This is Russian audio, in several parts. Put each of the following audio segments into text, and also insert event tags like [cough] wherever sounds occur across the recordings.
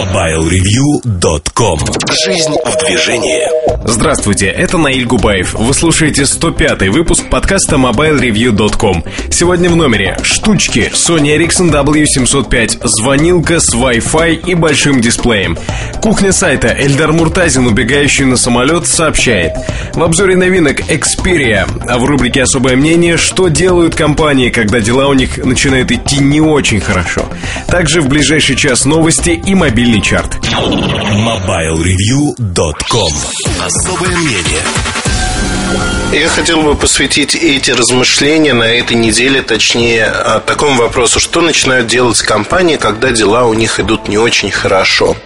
MobileReview.com Жизнь в движении Здравствуйте, это Наиль Губаев. Вы слушаете 105 выпуск подкаста MobileReview.com. Сегодня в номере штучки Sony Ericsson W705, звонилка с Wi-Fi и большим дисплеем. Кухня сайта Эльдар Муртазин, убегающий на самолет, сообщает. В обзоре новинок Xperia, а в рубрике «Особое мнение», что делают компании, когда дела у них начинают идти не очень хорошо. Также в ближайший час новости и мобильный чарт. MobileReview.com Особое мнение я хотел бы посвятить эти размышления на этой неделе, точнее, такому вопросу, что начинают делать компании, когда дела у них идут не очень хорошо.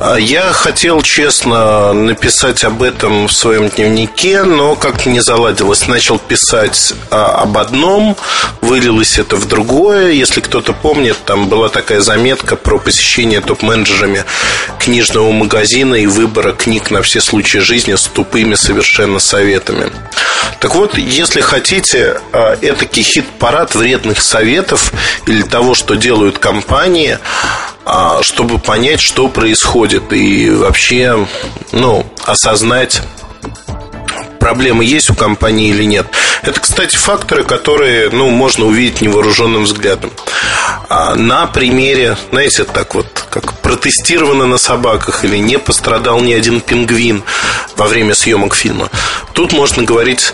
А, я хотел, честно, написать об этом в своем дневнике, но как-то не заладилось. Начал писать а, об одном, вылилось это в другое. Если кто-то помнит, там была такая заметка про посещение топ-менеджерами книжного магазина и выбора книг на все случаи жизни с тупыми совершенно советами. Так вот, если хотите, а, этакий хит-парад вредных советов или того, что делают компании, чтобы понять, что происходит и вообще, ну, осознать проблемы есть у компании или нет. Это, кстати, факторы, которые ну, можно увидеть невооруженным взглядом. А на примере, знаете, так вот, как протестировано на собаках или не пострадал ни один пингвин во время съемок фильма. Тут можно говорить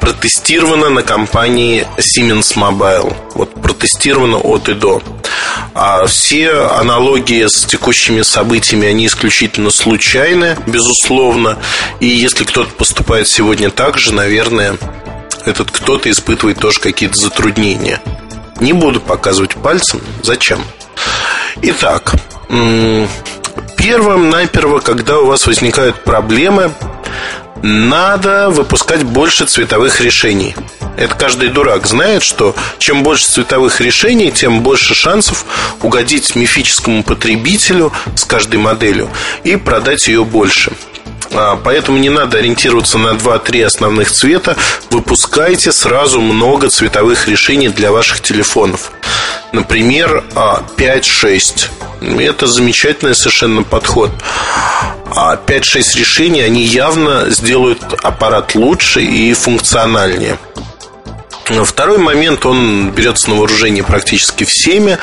протестировано на компании Siemens Mobile. Вот протестировано от и до. А все аналогии с текущими событиями, они исключительно случайны, безусловно. И если кто-то поступает сегодня так же, наверное, этот кто-то испытывает тоже какие-то затруднения. Не буду показывать пальцем. Зачем? Итак, первым наперво, когда у вас возникают проблемы, надо выпускать больше цветовых решений. Это каждый дурак знает, что чем больше цветовых решений, тем больше шансов угодить мифическому потребителю с каждой моделью и продать ее больше. А, поэтому не надо ориентироваться на 2-3 основных цвета. Выпускайте сразу много цветовых решений для ваших телефонов. Например, 5-6. А, Это замечательный совершенно подход. А 5-6 решений, они явно сделают аппарат лучше и функциональнее. Второй момент, он берется на вооружение практически всеми,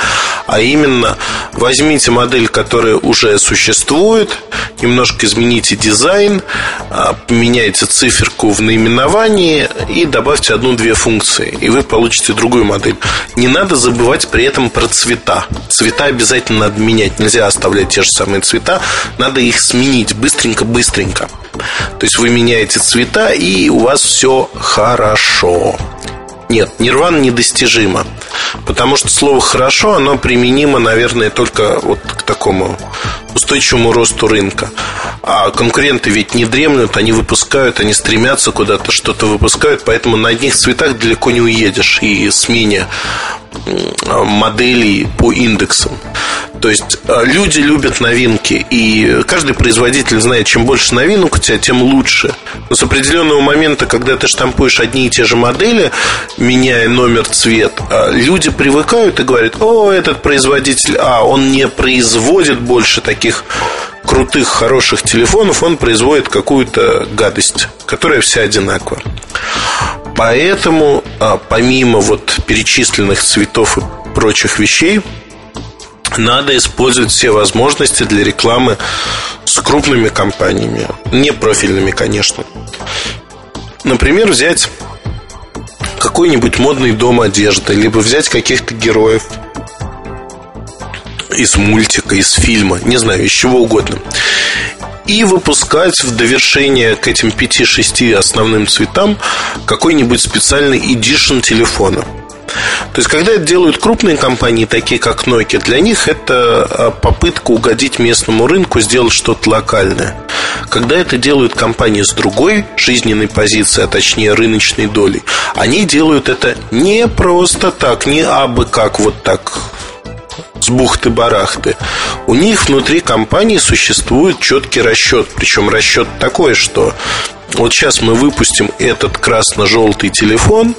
а именно возьмите модель, которая уже существует, немножко измените дизайн, а, поменяйте циферку в наименовании и добавьте одну-две функции, и вы получите другую модель. Не надо забывать при этом про цвета. Цвета обязательно надо менять, нельзя оставлять те же самые цвета, надо их сменить быстренько-быстренько. То есть вы меняете цвета, и у вас все хорошо. Нет, нирвана недостижима. Потому что слово «хорошо» оно применимо, наверное, только вот к такому устойчивому росту рынка. А конкуренты ведь не дремлют, они выпускают, они стремятся куда-то, что-то выпускают, поэтому на одних цветах далеко не уедешь и смене моделей по индексам. То есть э, люди любят новинки, и каждый производитель знает, чем больше новинок у тебя, тем лучше. Но с определенного момента, когда ты штампуешь одни и те же модели, меняя номер, цвет, э, люди привыкают и говорят, о, этот производитель, а, он не производит больше таких крутых, хороших телефонов, он производит какую-то гадость, которая вся одинаковая. Поэтому, а, помимо вот перечисленных цветов и прочих вещей, надо использовать все возможности для рекламы с крупными компаниями, не профильными, конечно. Например, взять какой-нибудь модный дом одежды, либо взять каких-то героев из мультика, из фильма, не знаю, из чего угодно и выпускать в довершение к этим 5-6 основным цветам какой-нибудь специальный эдишн телефона. То есть, когда это делают крупные компании, такие как Nokia, для них это а, попытка угодить местному рынку, сделать что-то локальное. Когда это делают компании с другой жизненной позицией, а точнее рыночной долей, они делают это не просто так, не абы как вот так с бухты-барахты. У них внутри компании существует четкий расчет. Причем расчет такой, что вот сейчас мы выпустим этот красно-желтый телефон,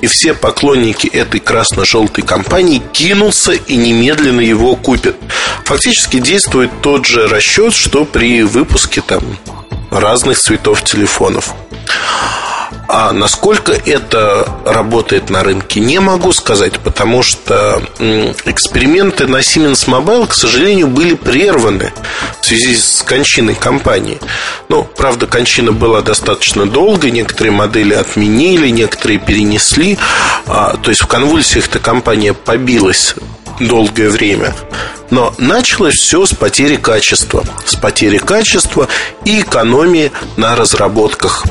и все поклонники этой красно-желтой компании кинутся и немедленно его купят. Фактически действует тот же расчет, что при выпуске там разных цветов телефонов. А насколько это работает на рынке, не могу сказать, потому что эксперименты на Siemens Mobile, к сожалению, были прерваны в связи с кончиной компании. Ну, правда, кончина была достаточно долгой, некоторые модели отменили, некоторые перенесли. А, то есть в конвульсиях эта компания побилась долгое время. Но началось все с потери качества. С потери качества и экономии на разработках.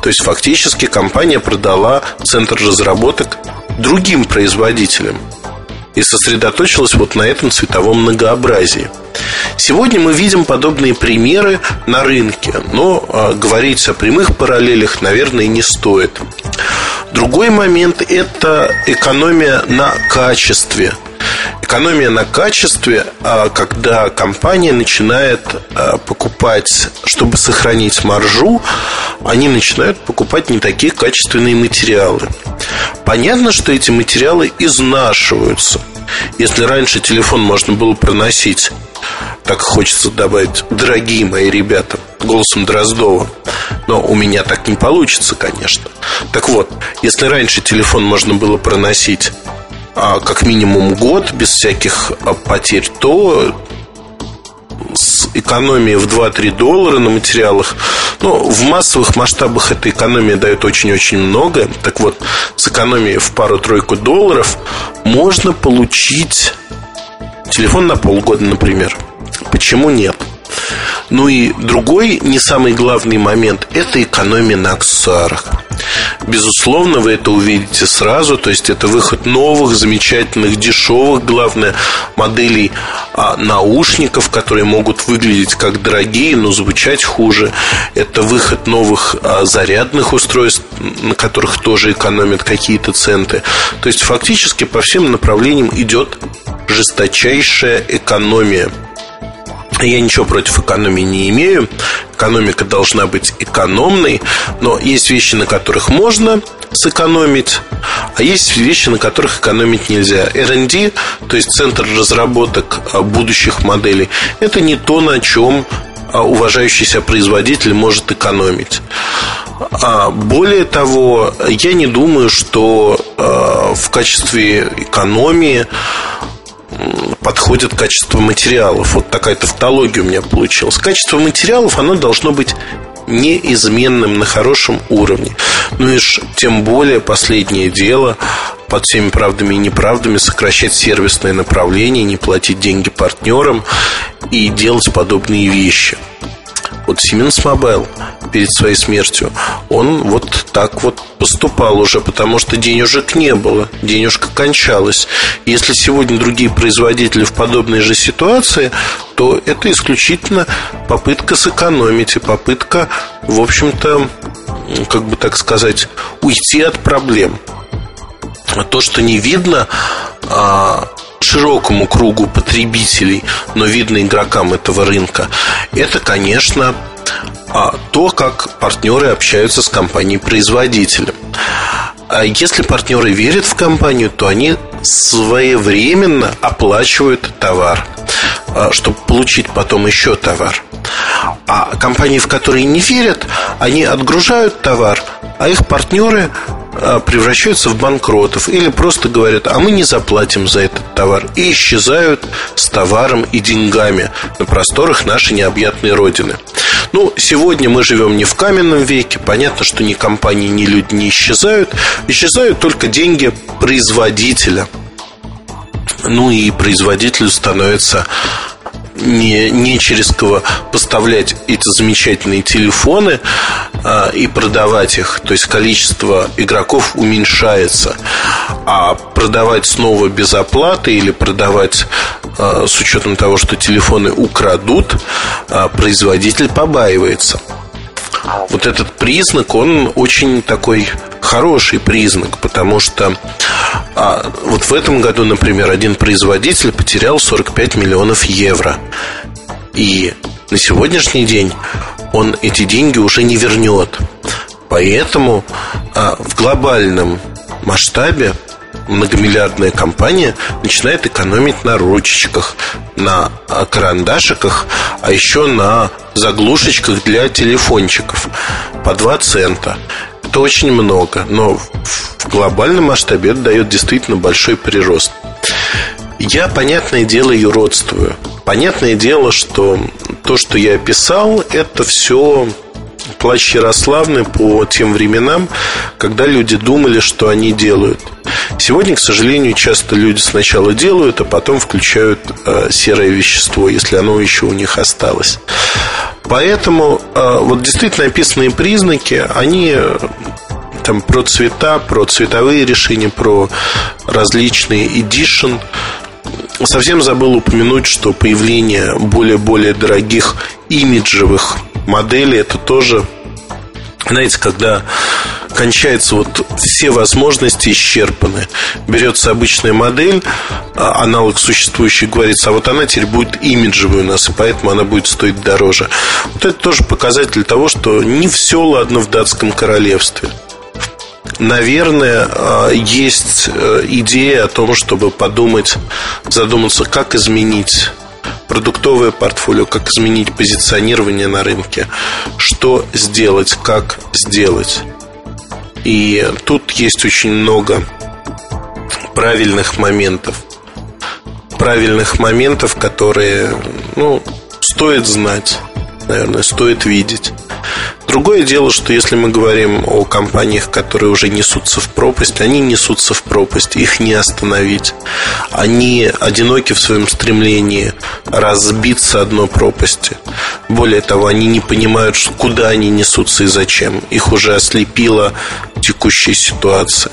То есть фактически компания продала центр разработок другим производителям и сосредоточилась вот на этом цветовом многообразии. Сегодня мы видим подобные примеры на рынке, но э, говорить о прямых параллелях, наверное, не стоит. Другой момент – это экономия на качестве – Экономия на качестве, а, когда компания начинает а, покупать, чтобы сохранить маржу, они начинают покупать не такие качественные материалы. Понятно, что эти материалы изнашиваются. Если раньше телефон можно было проносить так хочется добавить, дорогие мои ребята, голосом Дроздова. Но у меня так не получится, конечно. Так вот, если раньше телефон можно было проносить как минимум год без всяких а, потерь, то с экономией в 2-3 доллара на материалах. Ну, в массовых масштабах эта экономия дает очень-очень много. Так вот, с экономией в пару-тройку долларов можно получить телефон на полгода, например. Почему нет? Ну и другой, не самый главный момент – это экономия на аксессуарах. Безусловно, вы это увидите сразу, то есть это выход новых, замечательных, дешевых, главное, моделей а, наушников, которые могут выглядеть как дорогие, но звучать хуже. Это выход новых а, зарядных устройств, на которых тоже экономят какие-то центы. То есть фактически по всем направлениям идет жесточайшая экономия. Я ничего против экономии не имею. Экономика должна быть экономной, но есть вещи, на которых можно сэкономить, а есть вещи, на которых экономить нельзя. R&D, то есть центр разработок а, будущих моделей, это не то, на чем а, уважающийся производитель может экономить. А более того, я не думаю, что в качестве экономии подходит качество материалов. Вот такая тавтология у меня получилась. Качество материалов, оно должно быть неизменным на хорошем уровне. Ну и ж, тем более последнее дело под всеми правдами и неправдами сокращать сервисное направление, не платить деньги партнерам и делать подобные вещи. Вот Siemens Mobile перед своей смертью, он вот так вот поступал уже, потому что денежек не было, денежка кончалась. Если сегодня другие производители в подобной же ситуации, то это исключительно попытка сэкономить и попытка, в общем-то, как бы так сказать, уйти от проблем. То, что не видно, а, широкому кругу потребителей, но видно игрокам этого рынка, это, конечно, а, то, как партнеры общаются с компанией-производителем. А если партнеры верят в компанию, то они своевременно оплачивают товар, а, чтобы получить потом еще товар. А компании, в которые не верят, они отгружают товар, а их партнеры превращаются в банкротов или просто говорят, а мы не заплатим за этот товар и исчезают с товаром и деньгами на просторах нашей необъятной родины. Ну, сегодня мы живем не в каменном веке, понятно, что ни компании, ни люди не исчезают, исчезают только деньги производителя. Ну и производителю становится не, не через кого поставлять эти замечательные телефоны а, и продавать их. То есть количество игроков уменьшается. А продавать снова без оплаты или продавать а, с учетом того, что телефоны украдут, а, производитель побаивается. Вот этот признак, он очень такой хороший признак, потому что а, вот в этом году, например, один производитель потерял 45 миллионов евро. И на сегодняшний день он эти деньги уже не вернет. Поэтому а, в глобальном масштабе многомиллиардная компания начинает экономить на ручечках, на а, карандашиках, а еще на заглушечках для телефончиков по 2 цента. Это очень много, но в глобальном масштабе это дает действительно большой прирост. Я, понятное дело, юродствую. Понятное дело, что то, что я описал, это все плащ Ярославны по тем временам, когда люди думали, что они делают. Сегодня, к сожалению, часто люди сначала делают, а потом включают э, серое вещество, если оно еще у них осталось. Поэтому э, вот действительно описанные признаки, они там про цвета, про цветовые решения, про различные edition. Совсем забыл упомянуть, что появление более-более дорогих имиджевых моделей это тоже знаете, когда кончается вот все возможности исчерпаны. Берется обычная модель, а, аналог существующий, говорится, а вот она теперь будет имиджевой у нас, и поэтому она будет стоить дороже. Вот это тоже показатель того, что не все ладно в датском королевстве. Наверное, а, есть э, идея о том, чтобы подумать, задуматься, как изменить продуктовое портфолио, как изменить позиционирование на рынке, что сделать, как сделать. И тут есть очень много правильных моментов. Правильных моментов, которые, ну, стоит знать, наверное, стоит видеть. Другое дело, что если мы говорим о компаниях, которые уже несутся в пропасть, они несутся в пропасть, их не остановить. Они одиноки в своем стремлении разбиться одной пропасти. Более того, они не понимают, куда они несутся и зачем. Их уже ослепила текущая ситуация.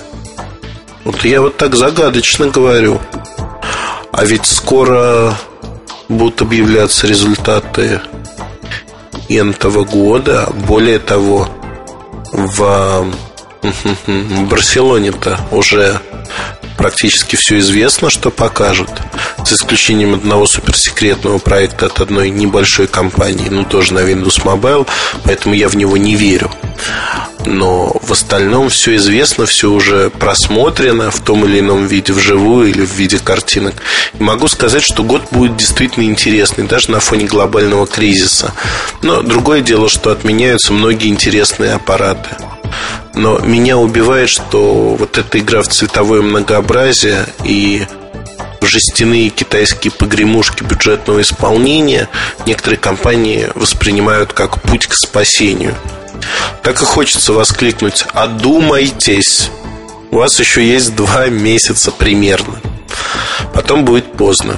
Вот я вот так загадочно говорю. А ведь скоро будут объявляться результаты этого года. Более того, в [laughs] Барселоне-то уже практически все известно, что покажут. За исключением одного суперсекретного проекта от одной небольшой компании, ну тоже на Windows Mobile, поэтому я в него не верю но в остальном все известно, все уже просмотрено в том или ином виде, вживую или в виде картинок. И могу сказать, что год будет действительно интересный, даже на фоне глобального кризиса. Но другое дело, что отменяются многие интересные аппараты. Но меня убивает, что вот эта игра в цветовое многообразие и жестяные китайские погремушки бюджетного исполнения некоторые компании воспринимают как путь к спасению – так и хочется воскликнуть «Одумайтесь!» У вас еще есть два месяца примерно. Потом будет поздно.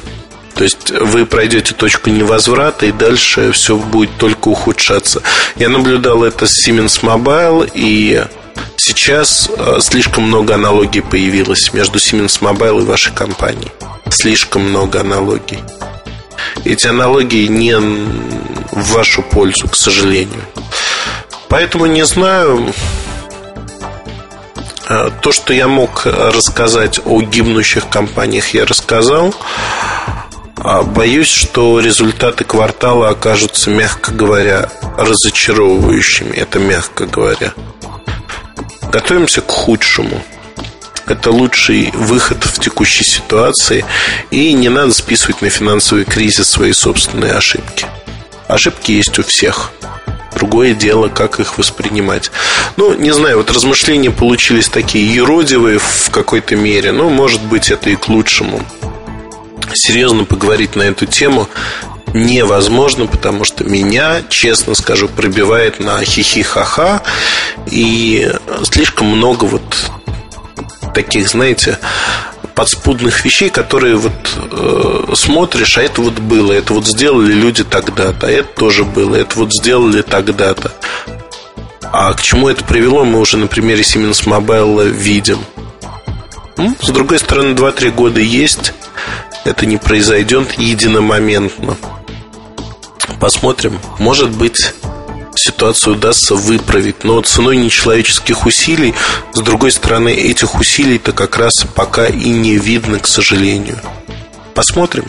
То есть вы пройдете точку невозврата, и дальше все будет только ухудшаться. Я наблюдал это с Siemens Mobile, и сейчас э, слишком много аналогий появилось между Siemens Mobile и вашей компанией. Слишком много аналогий. Эти аналогии не в вашу пользу, к сожалению. Поэтому не знаю. Э, то, что я мог рассказать о гибнущих компаниях, я рассказал. А боюсь, что результаты квартала окажутся, мягко говоря, разочаровывающими. Это мягко говоря. Готовимся к худшему. Это лучший выход в текущей ситуации. И не надо списывать на финансовый кризис свои собственные ошибки. Ошибки есть у всех. Другое дело, как их воспринимать. Ну, не знаю, вот размышления получились такие еродивые в какой-то мере, но, может быть, это и к лучшему. Серьезно поговорить на эту тему невозможно, потому что меня, честно скажу, пробивает на хихи-ха-ха, и слишком много вот таких, знаете, подспудных вещей, которые вот э, смотришь, а это вот было, это вот сделали люди тогда-то, а это тоже было, это вот сделали тогда-то. А к чему это привело, мы уже на примере Siemens Mobile видим. Ну, с другой стороны, 2-3 года есть, это не произойдет единомоментно. Посмотрим. Может быть, ситуацию удастся выправить, но ценой нечеловеческих усилий, с другой стороны, этих усилий-то как раз пока и не видно, к сожалению. Посмотрим.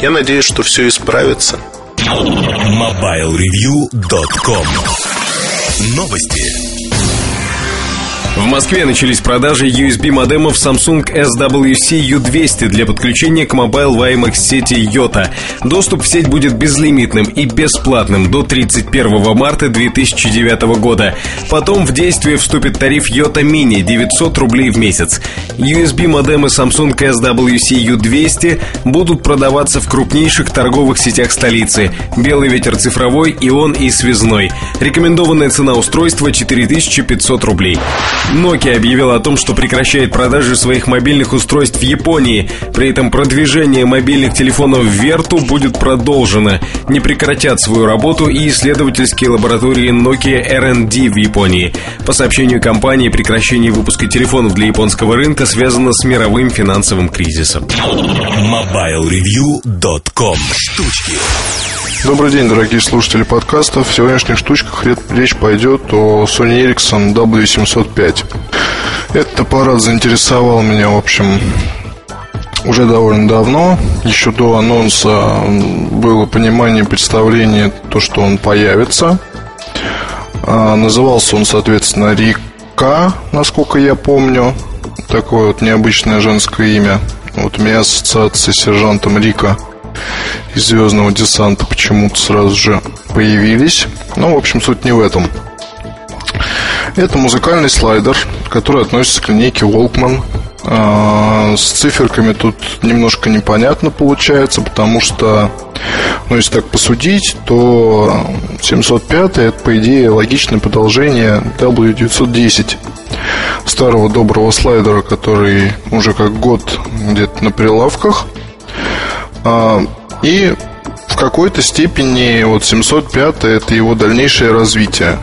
Я надеюсь, что все исправится. MobileReview.com Новости. В Москве начались продажи USB модемов Samsung SWC U200 для подключения к Mobile WiMAX сети Yota. Доступ в сеть будет безлимитным и бесплатным до 31 марта 2009 года. Потом в действие вступит тариф Yota Mini 900 рублей в месяц. USB модемы Samsung SWC U200 будут продаваться в крупнейших торговых сетях столицы. Белый ветер цифровой, ион и связной. Рекомендованная цена устройства 4500 рублей. Nokia объявила о том, что прекращает продажи своих мобильных устройств в Японии. При этом продвижение мобильных телефонов в Верту будет продолжено. Не прекратят свою работу и исследовательские лаборатории Nokia R&D в Японии. По сообщению компании, прекращение выпуска телефонов для японского рынка связано с мировым финансовым кризисом. MobileReview.com Штучки Добрый день, дорогие слушатели подкастов. В сегодняшних штучках речь пойдет о Sony Ericsson W705. Этот аппарат заинтересовал меня, в общем, уже довольно давно. Еще до анонса было понимание, представление, то, что он появится. А, назывался он, соответственно, Рика, насколько я помню. Такое вот необычное женское имя. Вот у меня ассоциация с сержантом Рика – из звездного десанта почему-то сразу же появились. Ну, в общем, суть не в этом. Это музыкальный слайдер, который относится к линейке Walkman. А, с циферками тут немножко непонятно получается, потому что, ну, если так посудить, то 705 это, по идее, логичное продолжение W910 старого доброго слайдера, который уже как год где-то на прилавках. А, и в какой-то степени вот 705 это его дальнейшее развитие.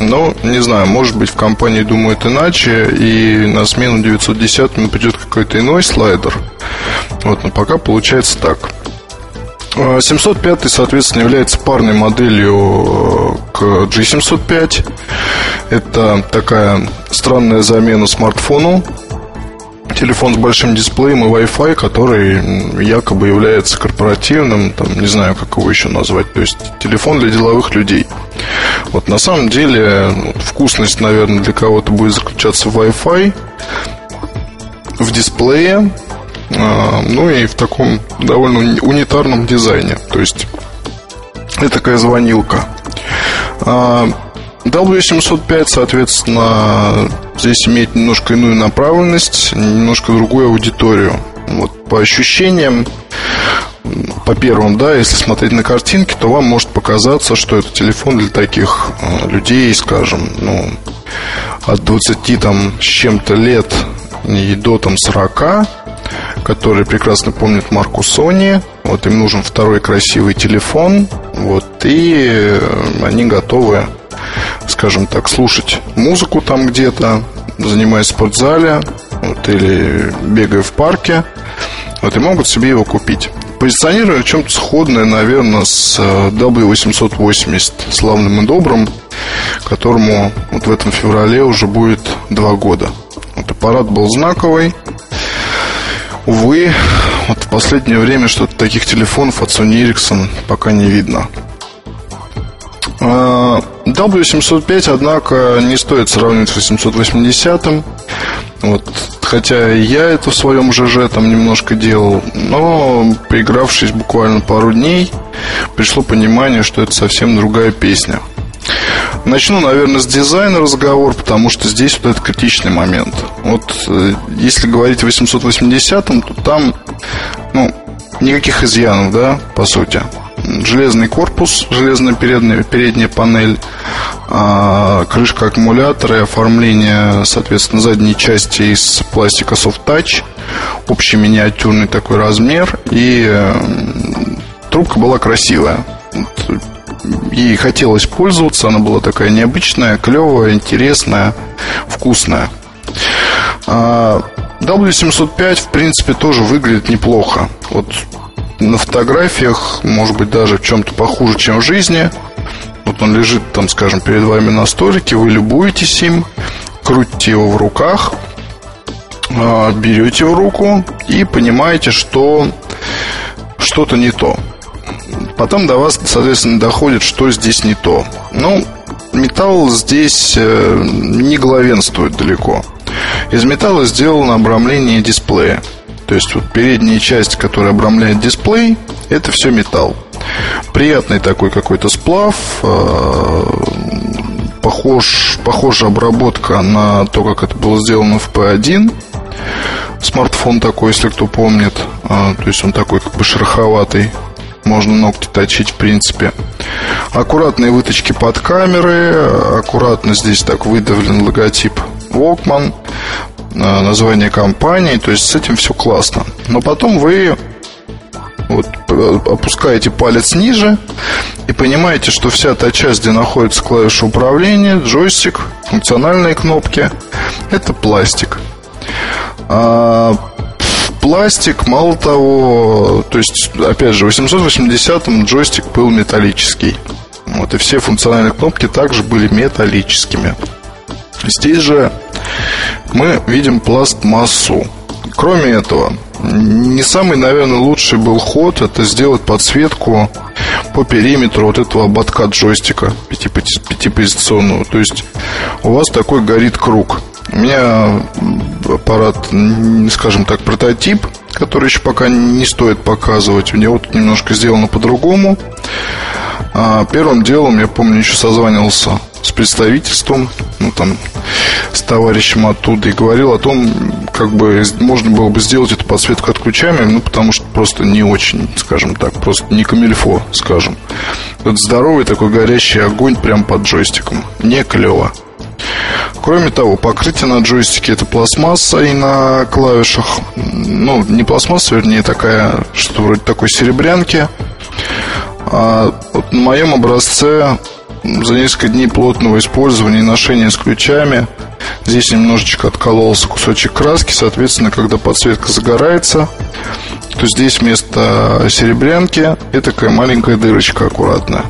Но, не знаю, может быть, в компании думают иначе, и на смену 910 придет какой-то иной слайдер. Вот, но пока получается так. 705, а, соответственно, является парной моделью э, к G705. Это такая странная замена смартфону, телефон с большим дисплеем и Wi-Fi, который якобы является корпоративным, там, не знаю, как его еще назвать, то есть телефон для деловых людей. Вот на самом деле вкусность, наверное, для кого-то будет заключаться в Wi-Fi, в дисплее, а, ну и в таком довольно унитарном дизайне. То есть это такая звонилка. А, W705, соответственно, здесь имеет немножко иную направленность, немножко другую аудиторию. Вот, по ощущениям, по первым, да, если смотреть на картинки, то вам может показаться, что это телефон для таких э, людей, скажем, ну, от 20 там с чем-то лет и до там 40, которые прекрасно помнят марку Sony. Вот им нужен второй красивый телефон. Вот, и э, они готовы скажем так, слушать музыку там где-то, занимаясь в спортзале вот, или бегая в парке, вот, и могут себе его купить. Позиционирует чем-то сходное, наверное, с э, W880, славным и добрым, которому вот в этом феврале уже будет два года. Вот аппарат был знаковый. Увы, вот в последнее время что-то таких телефонов от Sony Ericsson пока не видно. А, W705, однако, не стоит сравнивать с 880 вот, хотя я это в своем ЖЖ там немножко делал, но поигравшись буквально пару дней, пришло понимание, что это совсем другая песня. Начну, наверное, с дизайна разговор, потому что здесь вот этот критичный момент. Вот э, если говорить о 880, то там ну, никаких изъянов, да, по сути железный корпус, железная передняя, передняя панель, а, крышка аккумулятора и оформление, соответственно, задней части из пластика Soft Touch, общий миниатюрный такой размер, и трубка была красивая. Ей хотелось пользоваться, она была такая необычная, клевая, интересная, вкусная. А, W705, в принципе, тоже выглядит неплохо. Вот на фотографиях, может быть, даже в чем-то похуже, чем в жизни. Вот он лежит там, скажем, перед вами на столике, вы любуетесь им, крутите его в руках, а, берете в руку и понимаете, что что-то не то. Потом до вас, соответственно, доходит, что здесь не то. Ну, металл здесь э, не главенствует далеко. Из металла сделано обрамление дисплея. То есть вот передняя часть, которая обрамляет дисплей, это все металл. Приятный такой какой-то сплав, э, похож, похожая обработка на то, как это было сделано в P1. Смартфон такой, если кто помнит. А, то есть он такой как бы шероховатый. Можно ногти точить, в принципе. Аккуратные выточки под камеры. Аккуратно здесь так выдавлен логотип Walkman. А, название компании. То есть с этим все классно. Но потом вы вот опускаете палец ниже и понимаете, что вся та часть, где находится клавиша управления, джойстик, функциональные кнопки, это пластик. А, пластик, мало того, то есть, опять же, в 880-м джойстик был металлический. Вот, и все функциональные кнопки также были металлическими. Здесь же мы видим пластмассу. Кроме этого, не самый, наверное, лучший был ход это сделать подсветку по периметру вот этого ободка джойстика пятипозиционного. То есть у вас такой горит круг. У меня аппарат, скажем так, прототип, который еще пока не стоит показывать. У него тут немножко сделано по-другому. А первым делом, я помню, еще созванивался с представительством, ну там, с товарищем оттуда и говорил о том, как бы можно было бы сделать эту подсветку отключаемой, ну потому что просто не очень, скажем так, просто не камильфо, скажем. Вот здоровый такой горящий огонь прям под джойстиком. Не клево. Кроме того, покрытие на джойстике это пластмасса и на клавишах, ну, не пластмасса, вернее, такая, что вроде такой серебрянки. А вот на моем образце за несколько дней плотного использования и ношения с ключами здесь немножечко откололся кусочек краски, соответственно, когда подсветка загорается, то здесь вместо серебрянки и такая маленькая дырочка аккуратная.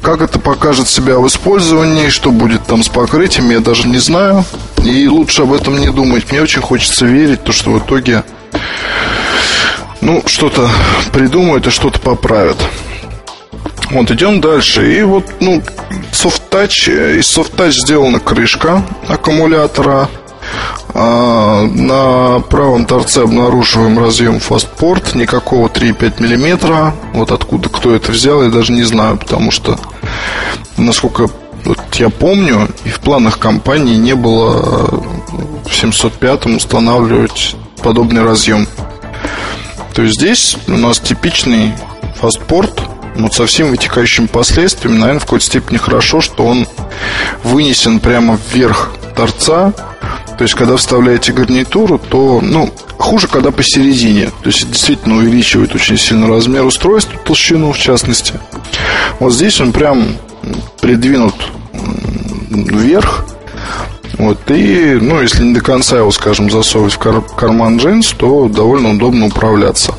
Как это покажет себя в использовании, что будет там с покрытием, я даже не знаю. И лучше об этом не думать. Мне очень хочется верить, то, что в итоге ну, что-то придумают и что-то поправят. Вот, идем дальше. И вот, ну, Soft Touch. Из Touch сделана крышка аккумулятора. А, на правом торце обнаруживаем разъем фастпорт, никакого 3,5 мм. Вот откуда кто это взял, я даже не знаю, потому что, насколько вот я помню, и в планах компании не было в 705 устанавливать подобный разъем. То есть здесь у нас типичный фастпорт, вот со всеми вытекающими последствиями, наверное, в какой-то степени хорошо, что он вынесен прямо вверх торца, то есть, когда вставляете гарнитуру, то, ну, хуже, когда посередине. То есть, действительно увеличивает очень сильно размер устройства, толщину в частности. Вот здесь он прям придвинут вверх. Вот, и, ну, если не до конца его, скажем, засовывать в кар- карман джинс, то довольно удобно управляться.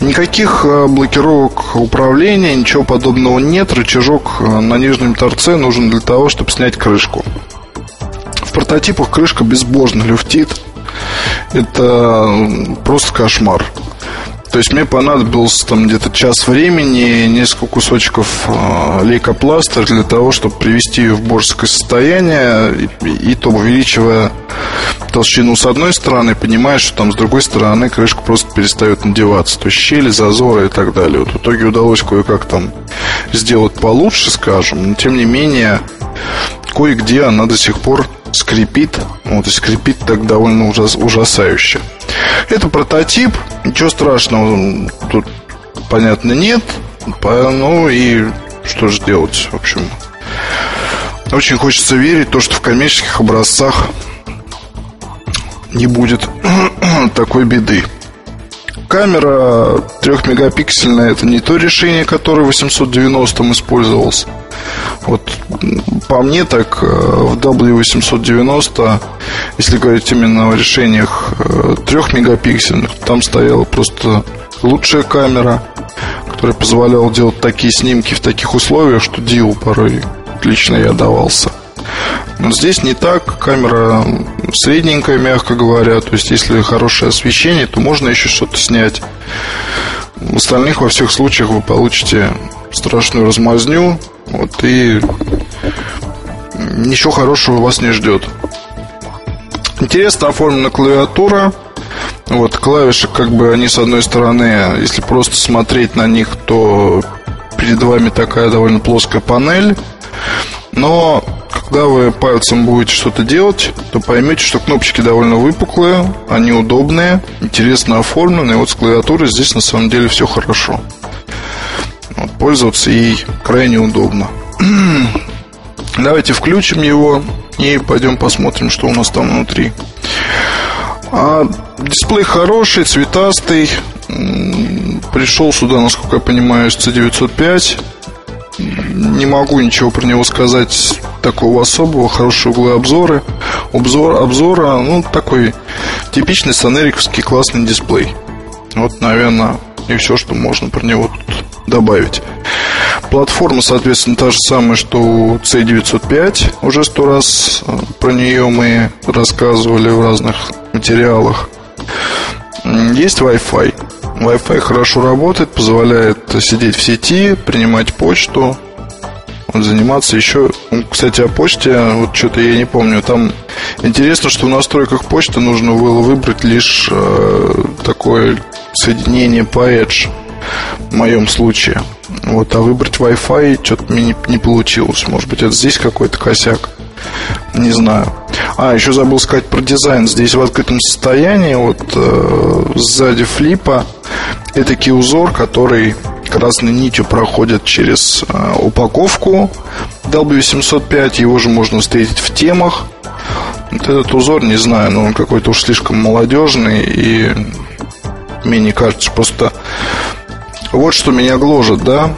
Никаких э, блокировок управления, ничего подобного нет. Рычажок э, на нижнем торце нужен для того, чтобы снять крышку прототипах крышка безбожно люфтит. Это просто кошмар. То есть мне понадобился там где-то час времени, несколько кусочков э, лейкопласта для того, чтобы привести ее в божеское состояние, и, и то увеличивая толщину с одной стороны, понимаешь, что там с другой стороны крышка просто перестает надеваться. То есть щели, зазоры и так далее. Вот в итоге удалось кое-как там сделать получше, скажем, но тем не менее кое-где она до сих пор скрипит. Вот, и скрипит так довольно ужас, ужасающе. Это прототип. Ничего страшного тут, понятно, нет. Ну и что же делать, в общем. Очень хочется верить, то, что в коммерческих образцах не будет [clears throat] такой беды. Камера трехмегапиксельная это не то решение, которое в 890 использовалось. Вот по мне так э, в W890, если говорить именно о решениях э, трех мегапиксельных, там стояла просто лучшая камера, которая позволяла делать такие снимки в таких условиях, что диву порой отлично я давался. Но здесь не так, камера средненькая, мягко говоря, то есть если хорошее освещение, то можно еще что-то снять. В остальных во всех случаях вы получите страшную размазню, вот и ничего хорошего вас не ждет. Интересно оформлена клавиатура. Вот клавиши, как бы они с одной стороны, если просто смотреть на них, то перед вами такая довольно плоская панель. Но когда вы пальцем будете что-то делать, то поймете, что кнопочки довольно выпуклые, они удобные, интересно оформлены. И вот с клавиатурой здесь на самом деле все хорошо. Пользоваться ей крайне удобно. [clears throat] Давайте включим его и пойдем посмотрим, что у нас там внутри. А, дисплей хороший, цветастый. Пришел сюда, насколько я понимаю, с C905. Не могу ничего про него сказать такого особого. Хорошие углы обзоры. Обзор, обзора, ну, такой типичный сонериковский классный дисплей. Вот, наверное, и все, что можно про него тут добавить. Платформа, соответственно, та же самая, что у C905. Уже сто раз э, про нее мы рассказывали в разных материалах. Есть Wi-Fi. Wi-Fi хорошо работает, позволяет сидеть в сети, принимать почту, заниматься еще. Кстати, о почте, вот что-то я не помню. Там интересно, что в настройках почты нужно было выбрать лишь э, такое соединение по Edge в моем случае. Вот, а выбрать Wi-Fi что-то мне не, не получилось. Может быть, это здесь какой-то косяк. Не знаю. А, еще забыл сказать про дизайн. Здесь в открытом состоянии, вот э, сзади флипа, это узор, который красной нитью проходит через э, упаковку W705. Его же можно встретить в темах. Вот этот узор, не знаю, но он какой-то уж слишком молодежный и мне не кажется, просто вот что меня гложет, да.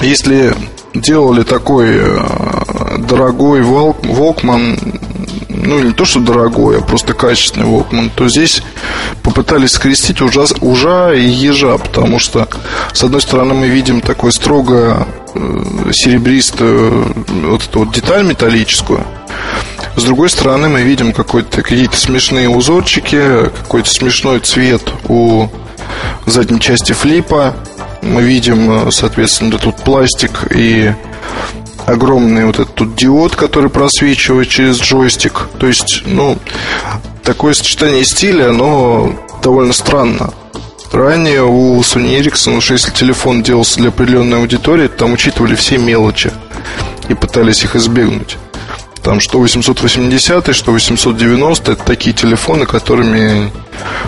Если делали такой э, дорогой Волкман, ну не то что дорогой, а просто качественный Волкман, то здесь попытались скрестить ужа, ужа и ежа, потому что с одной стороны мы видим такой строго э, серебристую вот эту вот деталь металлическую, с другой стороны мы видим какие-то смешные узорчики, какой-то смешной цвет у задней части флипа. Мы видим, соответственно, тут пластик и огромный вот этот тут диод, который просвечивает через джойстик. То есть, ну, такое сочетание стиля, оно довольно странно. Ранее у Sony Ericsson, уж если телефон делался для определенной аудитории, там учитывали все мелочи и пытались их избегнуть. Там что 880, что 890 это такие телефоны, которыми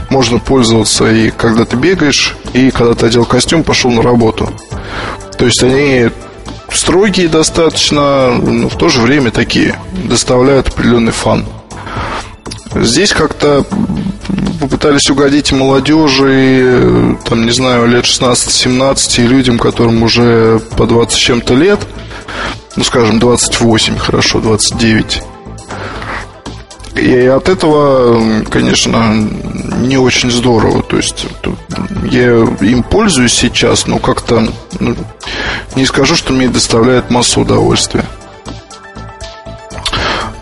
можно пользоваться и когда ты бегаешь, и когда ты одел костюм, пошел на работу. То есть они строгие достаточно, но в то же время такие, доставляют определенный фан. Здесь как-то попытались угодить молодежи, там, не знаю, лет 16-17, и людям, которым уже по 20 чем-то лет, ну, скажем, 28, хорошо, 29. И от этого, конечно, не очень здорово. То есть я им пользуюсь сейчас, но как-то ну, не скажу, что мне доставляет массу удовольствия.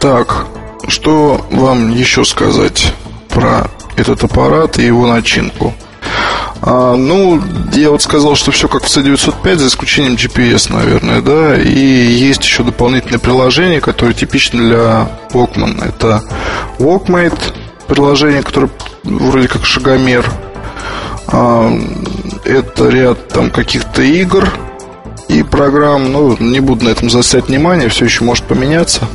Так, что вам еще сказать про этот аппарат и его начинку? А, ну, я вот сказал, что все как в C905, за исключением GPS, наверное, да. И есть еще дополнительное приложение, которое типично для Walkman. Это Walkmate, приложение, которое вроде как шагомер. А, это ряд там каких-то игр и программ. Ну, не буду на этом заострять внимание, все еще может поменяться.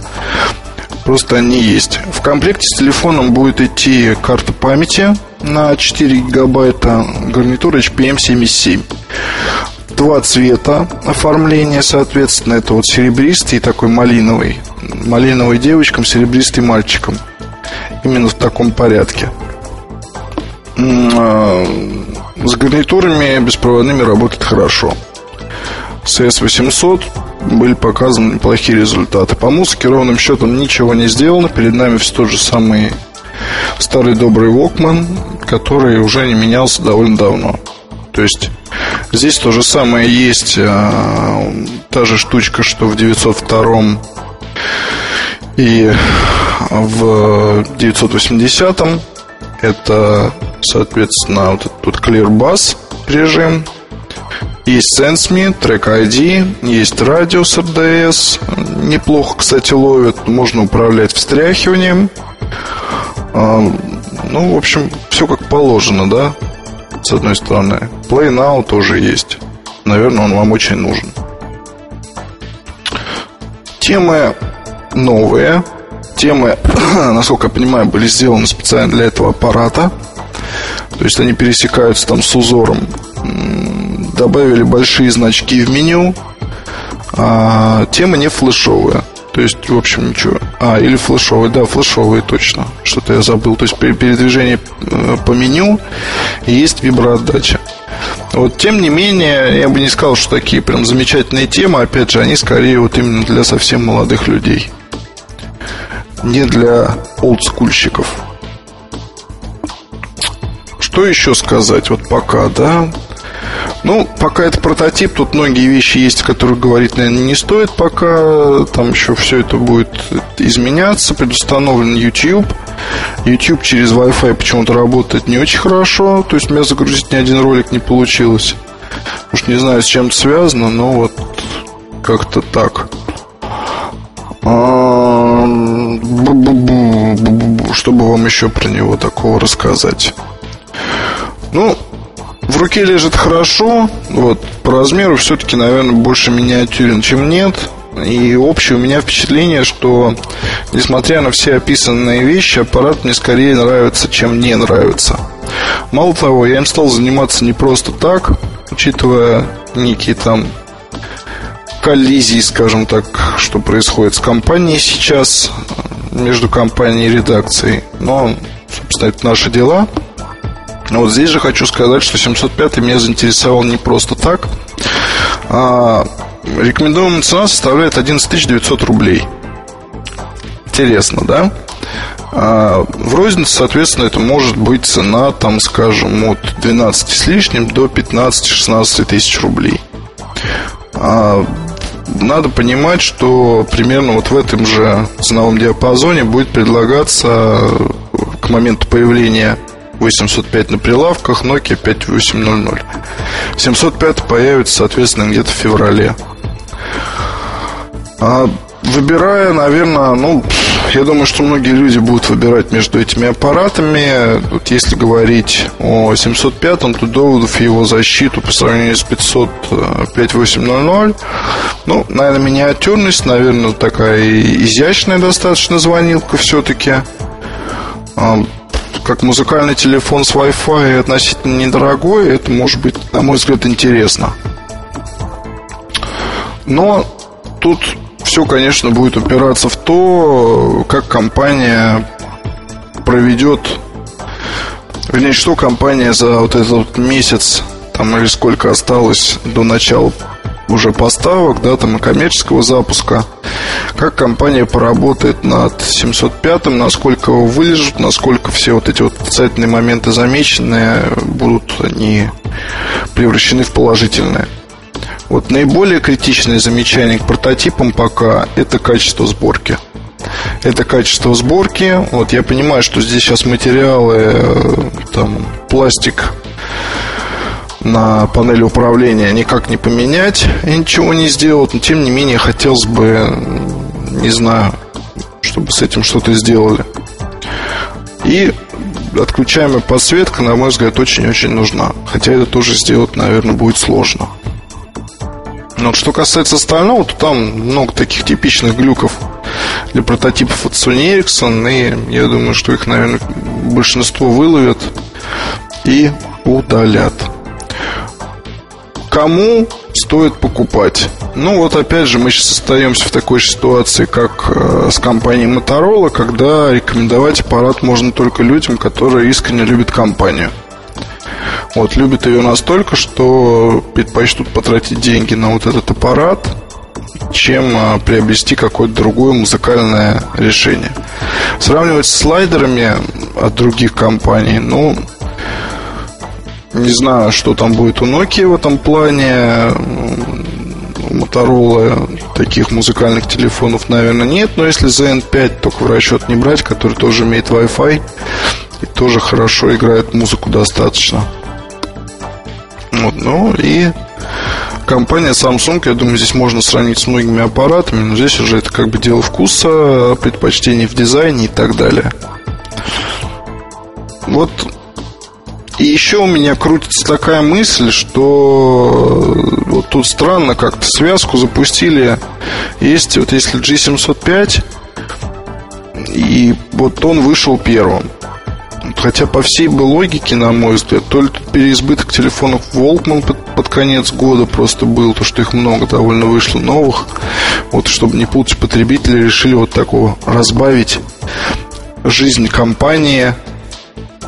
Просто они есть. В комплекте с телефоном будет идти карта памяти на 4 гигабайта, гарнитура HPM77. Два цвета оформления, соответственно, это вот серебристый и такой малиновый. Малиновый девочкам, серебристый мальчиком. Именно в таком порядке. А, с гарнитурами беспроводными работает хорошо. CS800 были показаны неплохие результаты. По музыке ровным счетом ничего не сделано. Перед нами все тот же самый старый добрый Walkman, который уже не менялся довольно давно. То есть здесь то же самое есть, а, та же штучка, что в 902 и в 980 это, соответственно, вот этот вот Clear Bass режим. Есть SenseMe, Track ID, есть радиус RDS. Неплохо, кстати, ловит. Можно управлять встряхиванием. А, ну, в общем, все как положено, да? С одной стороны. Play Now тоже есть. Наверное, он вам очень нужен. Темы новые. Темы, [clears throat] насколько я понимаю, были сделаны специально для этого аппарата. То есть они пересекаются там с узором. Добавили большие значки в меню. А темы не флешовые. То есть, в общем, ничего. А, или флешовые, да, флешовые точно. Что-то я забыл. То есть, при передвижении э, по меню есть виброотдача. Вот, тем не менее, я бы не сказал, что такие прям замечательные темы. Опять же, они скорее вот именно для совсем молодых людей. Не для олдскульщиков. Что еще сказать? Вот пока, да. Ну, пока это прототип, тут многие вещи есть, о которых говорить, наверное, не стоит пока. Там еще все это будет изменяться. Предустановлен YouTube. YouTube через Wi-Fi почему-то работает не очень хорошо. То есть у меня загрузить ни один ролик не получилось. Уж не знаю, с чем это связано, но вот как-то так. А, Чтобы вам еще про него такого рассказать? Ну, в руке лежит хорошо. Вот, по размеру все-таки, наверное, больше миниатюрен, чем нет. И общее у меня впечатление, что, несмотря на все описанные вещи, аппарат мне скорее нравится, чем не нравится. Мало того, я им стал заниматься не просто так, учитывая некие там коллизии, скажем так, что происходит с компанией сейчас, между компанией и редакцией. Но, собственно, это наши дела. Но вот здесь же хочу сказать, что 705 меня заинтересовал не просто так. А, рекомендуемая цена составляет 11 900 рублей. Интересно, да? А, в рознице, соответственно, это может быть цена, там, скажем, от 12 с лишним до 15-16 тысяч рублей. А, надо понимать, что примерно вот в этом же ценовом диапазоне будет предлагаться к моменту появления 805 на прилавках, Nokia 5800. 705 появится, соответственно, где-то в феврале. А выбирая, наверное, ну, я думаю, что многие люди будут выбирать между этими аппаратами. Вот если говорить о 705, то доводов его защиту по сравнению с 500 5800, ну, наверное, миниатюрность, наверное, такая изящная достаточно звонилка все-таки. Как музыкальный телефон с Wi-Fi относительно недорогой, это может быть, на мой взгляд, интересно. Но тут все, конечно, будет упираться в то, как компания проведет, вернее, что компания за вот этот месяц, там или сколько осталось до начала уже поставок, да, там коммерческого запуска, как компания поработает над 705, насколько его вылежат, насколько все вот эти вот отрицательные моменты замеченные будут они превращены в положительные. Вот наиболее критичное замечание к прототипам пока это качество сборки. Это качество сборки. Вот я понимаю, что здесь сейчас материалы, э, там, пластик на панели управления никак не поменять и ничего не сделать. Но тем не менее хотелось бы, не знаю, чтобы с этим что-то сделали. И отключаемая подсветка, на мой взгляд, очень-очень нужна. Хотя это тоже сделать, наверное, будет сложно. Но что касается остального, то там много таких типичных глюков для прототипов от Sony Ericsson. И я думаю, что их, наверное, большинство выловят и удалят. Кому стоит покупать? Ну вот опять же мы сейчас остаемся в такой ситуации, как э, с компанией Motorola, когда рекомендовать аппарат можно только людям, которые искренне любят компанию. Вот, любят ее настолько, что предпочтут потратить деньги на вот этот аппарат, чем а, приобрести какое-то другое музыкальное решение. Сравнивать с слайдерами от других компаний, ну, не знаю, что там будет у Nokia в этом плане. У Motorola таких музыкальных телефонов, наверное, нет. Но если ZN5 только в расчет не брать, который тоже имеет Wi-Fi и тоже хорошо играет музыку достаточно. Вот, ну и компания Samsung, я думаю, здесь можно сравнить с многими аппаратами, но здесь уже это как бы дело вкуса, предпочтений в дизайне и так далее. Вот и еще у меня крутится такая мысль, что вот тут странно как-то связку запустили. Есть вот если G705, и вот он вышел первым. Хотя по всей бы логике, на мой взгляд, то ли тут переизбыток телефонов Волкман под, под конец года просто был, то, что их много довольно вышло новых. Вот, чтобы не путать потребители, решили вот такого разбавить жизнь компании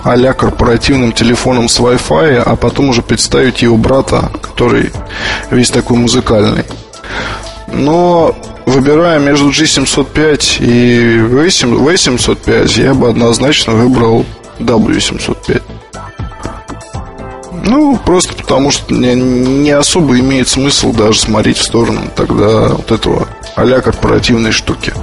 а корпоративным телефоном с Wi-Fi, а потом уже представить его брата, который весь такой музыкальный. Но выбирая между G705 и V705, я бы однозначно выбрал W705. Ну, просто потому что мне не особо имеет смысл даже смотреть в сторону тогда вот этого а корпоративной штуки.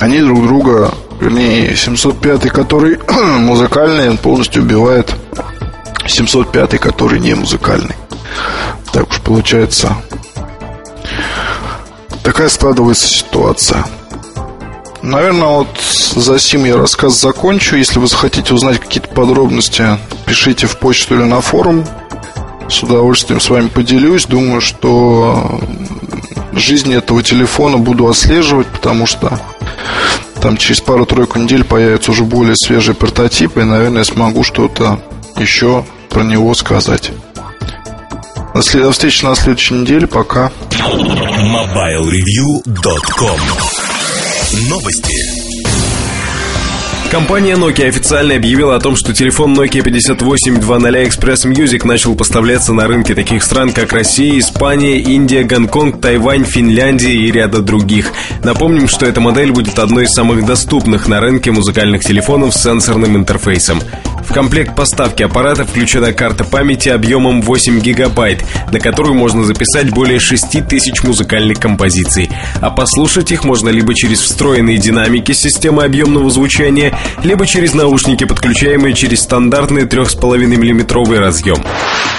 Они друг друга, вернее, 705, который [clears throat] музыкальный, он полностью убивает 705, который не музыкальный. Так уж получается. Такая складывается ситуация. Наверное, вот за сим я рассказ закончу. Если вы захотите узнать какие-то подробности, пишите в почту или на форум. С удовольствием с вами поделюсь. Думаю, что жизнь этого телефона буду отслеживать, потому что там через пару-тройку недель появятся уже более свежие прототипы, и, наверное, я смогу что-то еще про него сказать. До встречи на следующей неделе. Пока. MobileReview.com Новости. Компания Nokia официально объявила о том, что телефон Nokia 5820 Express Music начал поставляться на рынке таких стран, как Россия, Испания, Индия, Гонконг, Тайвань, Финляндия и ряда других. Напомним, что эта модель будет одной из самых доступных на рынке музыкальных телефонов с сенсорным интерфейсом. В комплект поставки аппарата включена карта памяти объемом 8 гигабайт, на которую можно записать более 6 тысяч музыкальных композиций. А послушать их можно либо через встроенные динамики системы объемного звучания, либо через наушники, подключаемые через стандартный 3,5 мм разъем.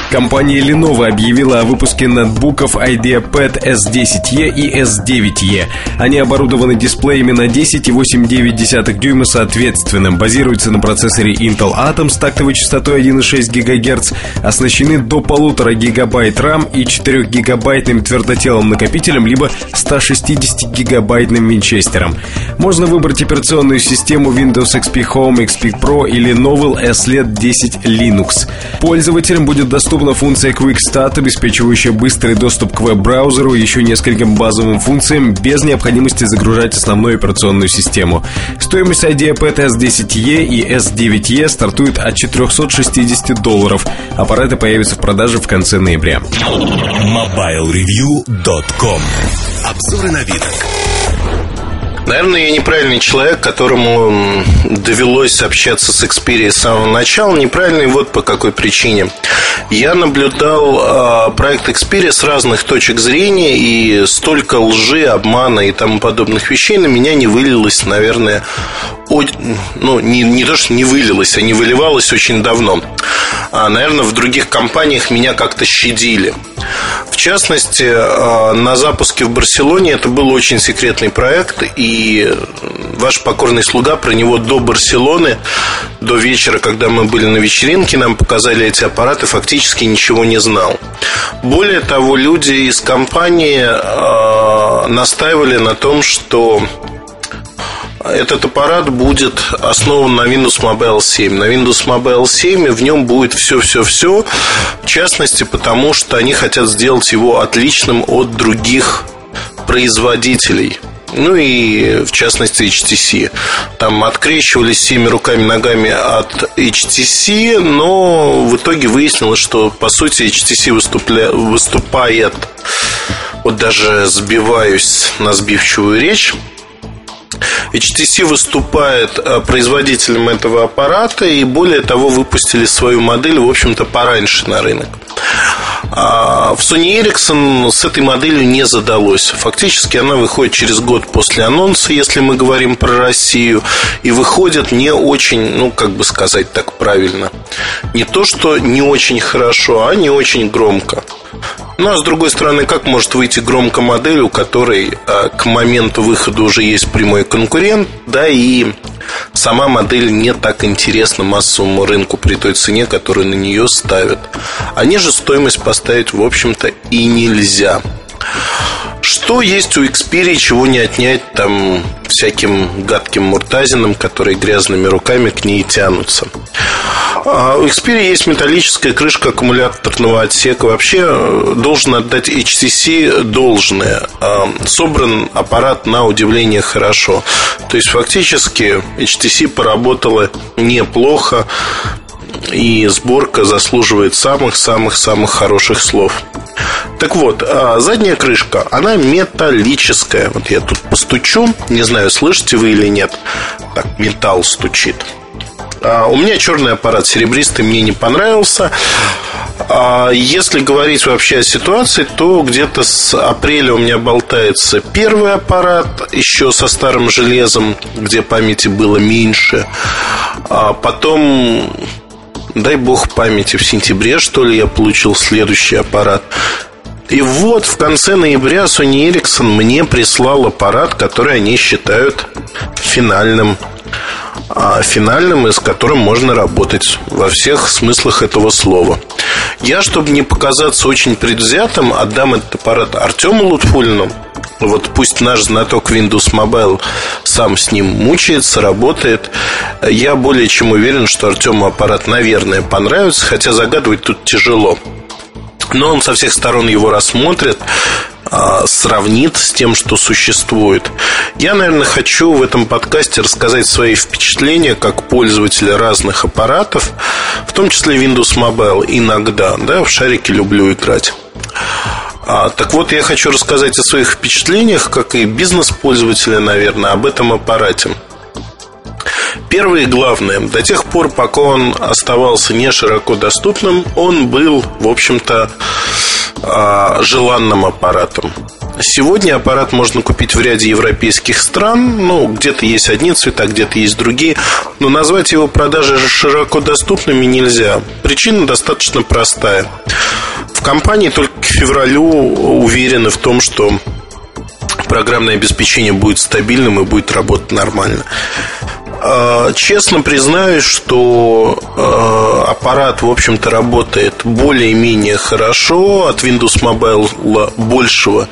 Компания Lenovo объявила о выпуске ноутбуков IdeaPad S10e и S9e. Они оборудованы дисплеями на 10 и 8,9 дюйма соответственно, базируются на процессоре Intel Atom с тактовой частотой 1,6 ГГц, оснащены до полутора гигабайт RAM и 4 гигабайтным твердотелым накопителем, либо 160 гигабайтным винчестером. Можно выбрать операционную систему Windows XP Home, XP Pro или Novel SLED 10 Linux. Пользователям будет доступно доступна функция Quick Start, обеспечивающая быстрый доступ к веб-браузеру и еще нескольким базовым функциям без необходимости загружать основную операционную систему. Стоимость IdeaPad S10e и S9e стартует от 460 долларов. Аппараты появятся в продаже в конце ноября. MobileReview.com Обзоры на новинок. Наверное, я неправильный человек, которому довелось общаться с Xperia с самого начала. Неправильный вот по какой причине. Я наблюдал э, проект Xperia с разных точек зрения, и столько лжи, обмана и тому подобных вещей на меня не вылилось, наверное, ну, не, не то, что не вылилось, а не выливалось очень давно. А, наверное, в других компаниях меня как-то щадили. В частности, а, на запуске в Барселоне это был очень секретный проект, и ваш покорный слуга про него до Барселоны, до вечера, когда мы были на вечеринке, нам показали эти аппараты, фактически ничего не знал. Более того, люди из компании а, настаивали на том, что этот аппарат будет основан на Windows Mobile 7. На Windows Mobile 7 в нем будет все-все-все, в частности, потому что они хотят сделать его отличным от других производителей. Ну и в частности HTC. Там открещивались всеми руками ногами от HTC, но в итоге выяснилось, что по сути HTC выступля... выступает, вот даже сбиваюсь на сбивчивую речь, HTC выступает э, производителем этого аппарата и более того выпустили свою модель, в общем-то, пораньше на рынок. А в Sony Ericsson с этой моделью не задалось. Фактически она выходит через год после анонса, если мы говорим про Россию, и выходит не очень, ну, как бы сказать так правильно, не то, что не очень хорошо, а не очень громко. Ну, а с другой стороны, как может выйти громко модель, у которой а, к моменту выхода уже есть прямой конкурент, да, и сама модель не так интересна массовому рынку при той цене, которую на нее ставят. Они же стоимость поставить, в общем-то, и нельзя. Что есть у Xperia, чего не отнять там всяким гадким муртазинам, которые грязными руками к ней тянутся. А у Xperia есть металлическая крышка аккумуляторного отсека. Вообще э, должен отдать HTC должное. А, собран аппарат на удивление хорошо. То есть фактически HTC поработала неплохо и сборка заслуживает самых-самых-самых хороших слов. Так вот, а, задняя крышка, она металлическая. Вот я тут постучу, не знаю, слышите вы или нет. Так, металл стучит. А, у меня черный аппарат серебристый, мне не понравился. А, если говорить вообще о ситуации, то где-то с апреля у меня болтается первый аппарат, еще со старым железом, где памяти было меньше. Потом дай бог памяти, в сентябре, что ли, я получил следующий аппарат. И вот в конце ноября Sony Ericsson мне прислал аппарат, который они считают финальным. А финальным, и с которым можно работать во всех смыслах этого слова. Я, чтобы не показаться очень предвзятым, отдам этот аппарат Артему Лутфулину. Вот пусть наш знаток Windows Mobile сам с ним мучается, работает. Я более чем уверен, что Артему аппарат, наверное, понравится, хотя загадывать тут тяжело. Но он со всех сторон его рассмотрит, сравнит с тем, что существует. Я, наверное, хочу в этом подкасте рассказать свои впечатления как пользователя разных аппаратов, в том числе Windows Mobile иногда. Да, в шарики люблю играть. А, так вот, я хочу рассказать о своих впечатлениях, как и бизнес-пользователя, наверное, об этом аппарате. Первое и главное, до тех пор, пока он оставался не широко доступным, он был, в общем-то, а, желанным аппаратом. Сегодня аппарат можно купить в ряде европейских стран. Ну, где-то есть одни цвета, где-то есть другие. Но назвать его продажи широко доступными нельзя. Причина достаточно простая. В компании только к февралю уверены в том, что программное обеспечение будет стабильным и будет работать нормально. А, честно признаюсь, что а, аппарат, в общем-то, работает более-менее хорошо. От Windows Mobile большего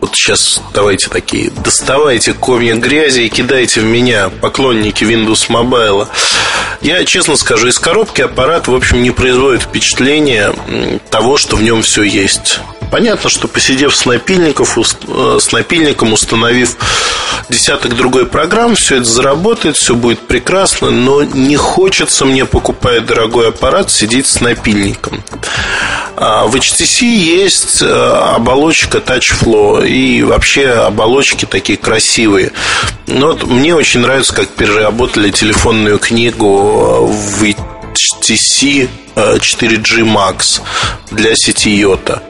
вот сейчас давайте такие, доставайте комья грязи и кидайте в меня, поклонники Windows Mobile. Я честно скажу, из коробки аппарат, в общем, не производит впечатления того, что в нем все есть. Понятно, что посидев с, напильников, э, с напильником, установив десяток другой программ, все это заработает, все будет прекрасно, но не хочется мне, покупая дорогой аппарат, сидеть с напильником. А в HTC есть э, оболочка TouchFlow и вообще оболочки такие красивые. Но вот мне очень нравится, как переработали телефонную книгу в HTC 4G э, Max для сети Yota.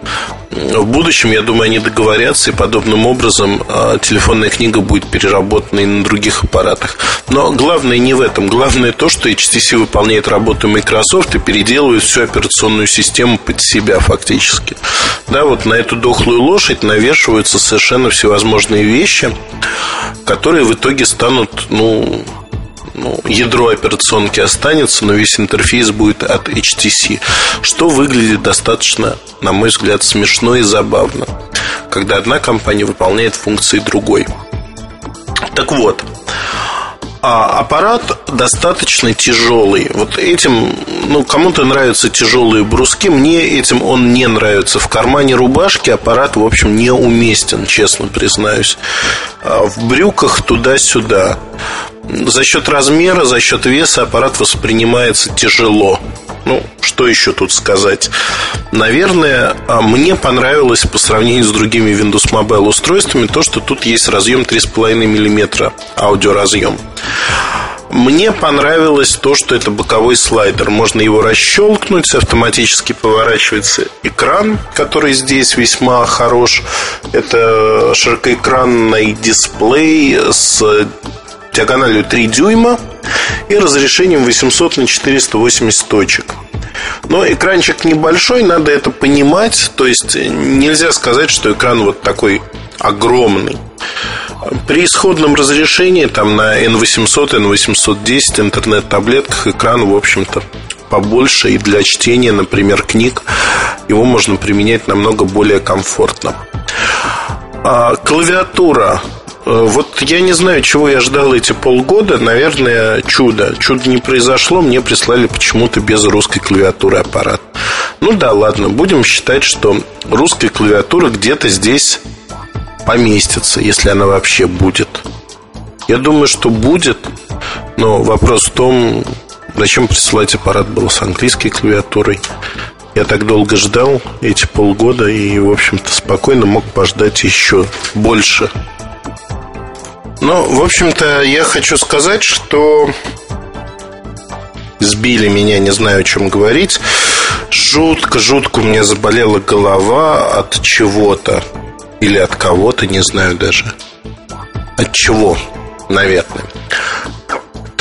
В будущем, я думаю, они договорятся, и подобным образом э, телефонная книга будет переработана и на других аппаратах. Но главное не в этом. Главное то, что HTC выполняет работу Microsoft и переделывает всю операционную систему под себя фактически. Да, вот на эту дохлую лошадь навешиваются совершенно всевозможные вещи, которые в итоге станут, ну, ну, ядро операционки останется, но весь интерфейс будет от HTC, что выглядит достаточно, на мой взгляд, смешно и забавно, когда одна компания выполняет функции другой. Так вот, а аппарат достаточно тяжелый. Вот этим, ну, кому-то нравятся тяжелые бруски, мне этим он не нравится. В кармане рубашки аппарат, в общем, не уместен, честно признаюсь. А в брюках туда-сюда. За счет размера, за счет веса аппарат воспринимается тяжело. Ну, что еще тут сказать? Наверное, а, мне понравилось по сравнению с другими Windows Mobile устройствами то, что тут есть разъем 3,5 мм аудиоразъем. Мне понравилось то, что это боковой слайдер. Можно его расщелкнуть, автоматически поворачивается экран, который здесь весьма хорош. Это широкоэкранный дисплей с диагональю 3 дюйма и разрешением 800 на 480 точек. Но экранчик небольшой, надо это понимать. То есть нельзя сказать, что экран вот такой огромный. При исходном разрешении там на N800, N810 интернет-таблетках экран, в общем-то, побольше и для чтения, например, книг его можно применять намного более комфортно. А клавиатура Э, вот я не знаю, чего я ждал эти полгода. Наверное, чудо. Чудо не произошло. Мне прислали почему-то без русской клавиатуры аппарат. Ну да, ладно. Будем считать, что русская клавиатура где-то здесь поместится, если она вообще будет. Я думаю, что будет. Но вопрос в том, зачем присылать аппарат был с английской клавиатурой. Я так долго ждал эти полгода и, в общем-то, спокойно мог пождать еще больше. Ну, в общем-то, я хочу сказать, что сбили меня, не знаю, о чем говорить. Жутко, жутко у меня заболела голова от чего-то. Или от кого-то, не знаю даже. От чего, наверное.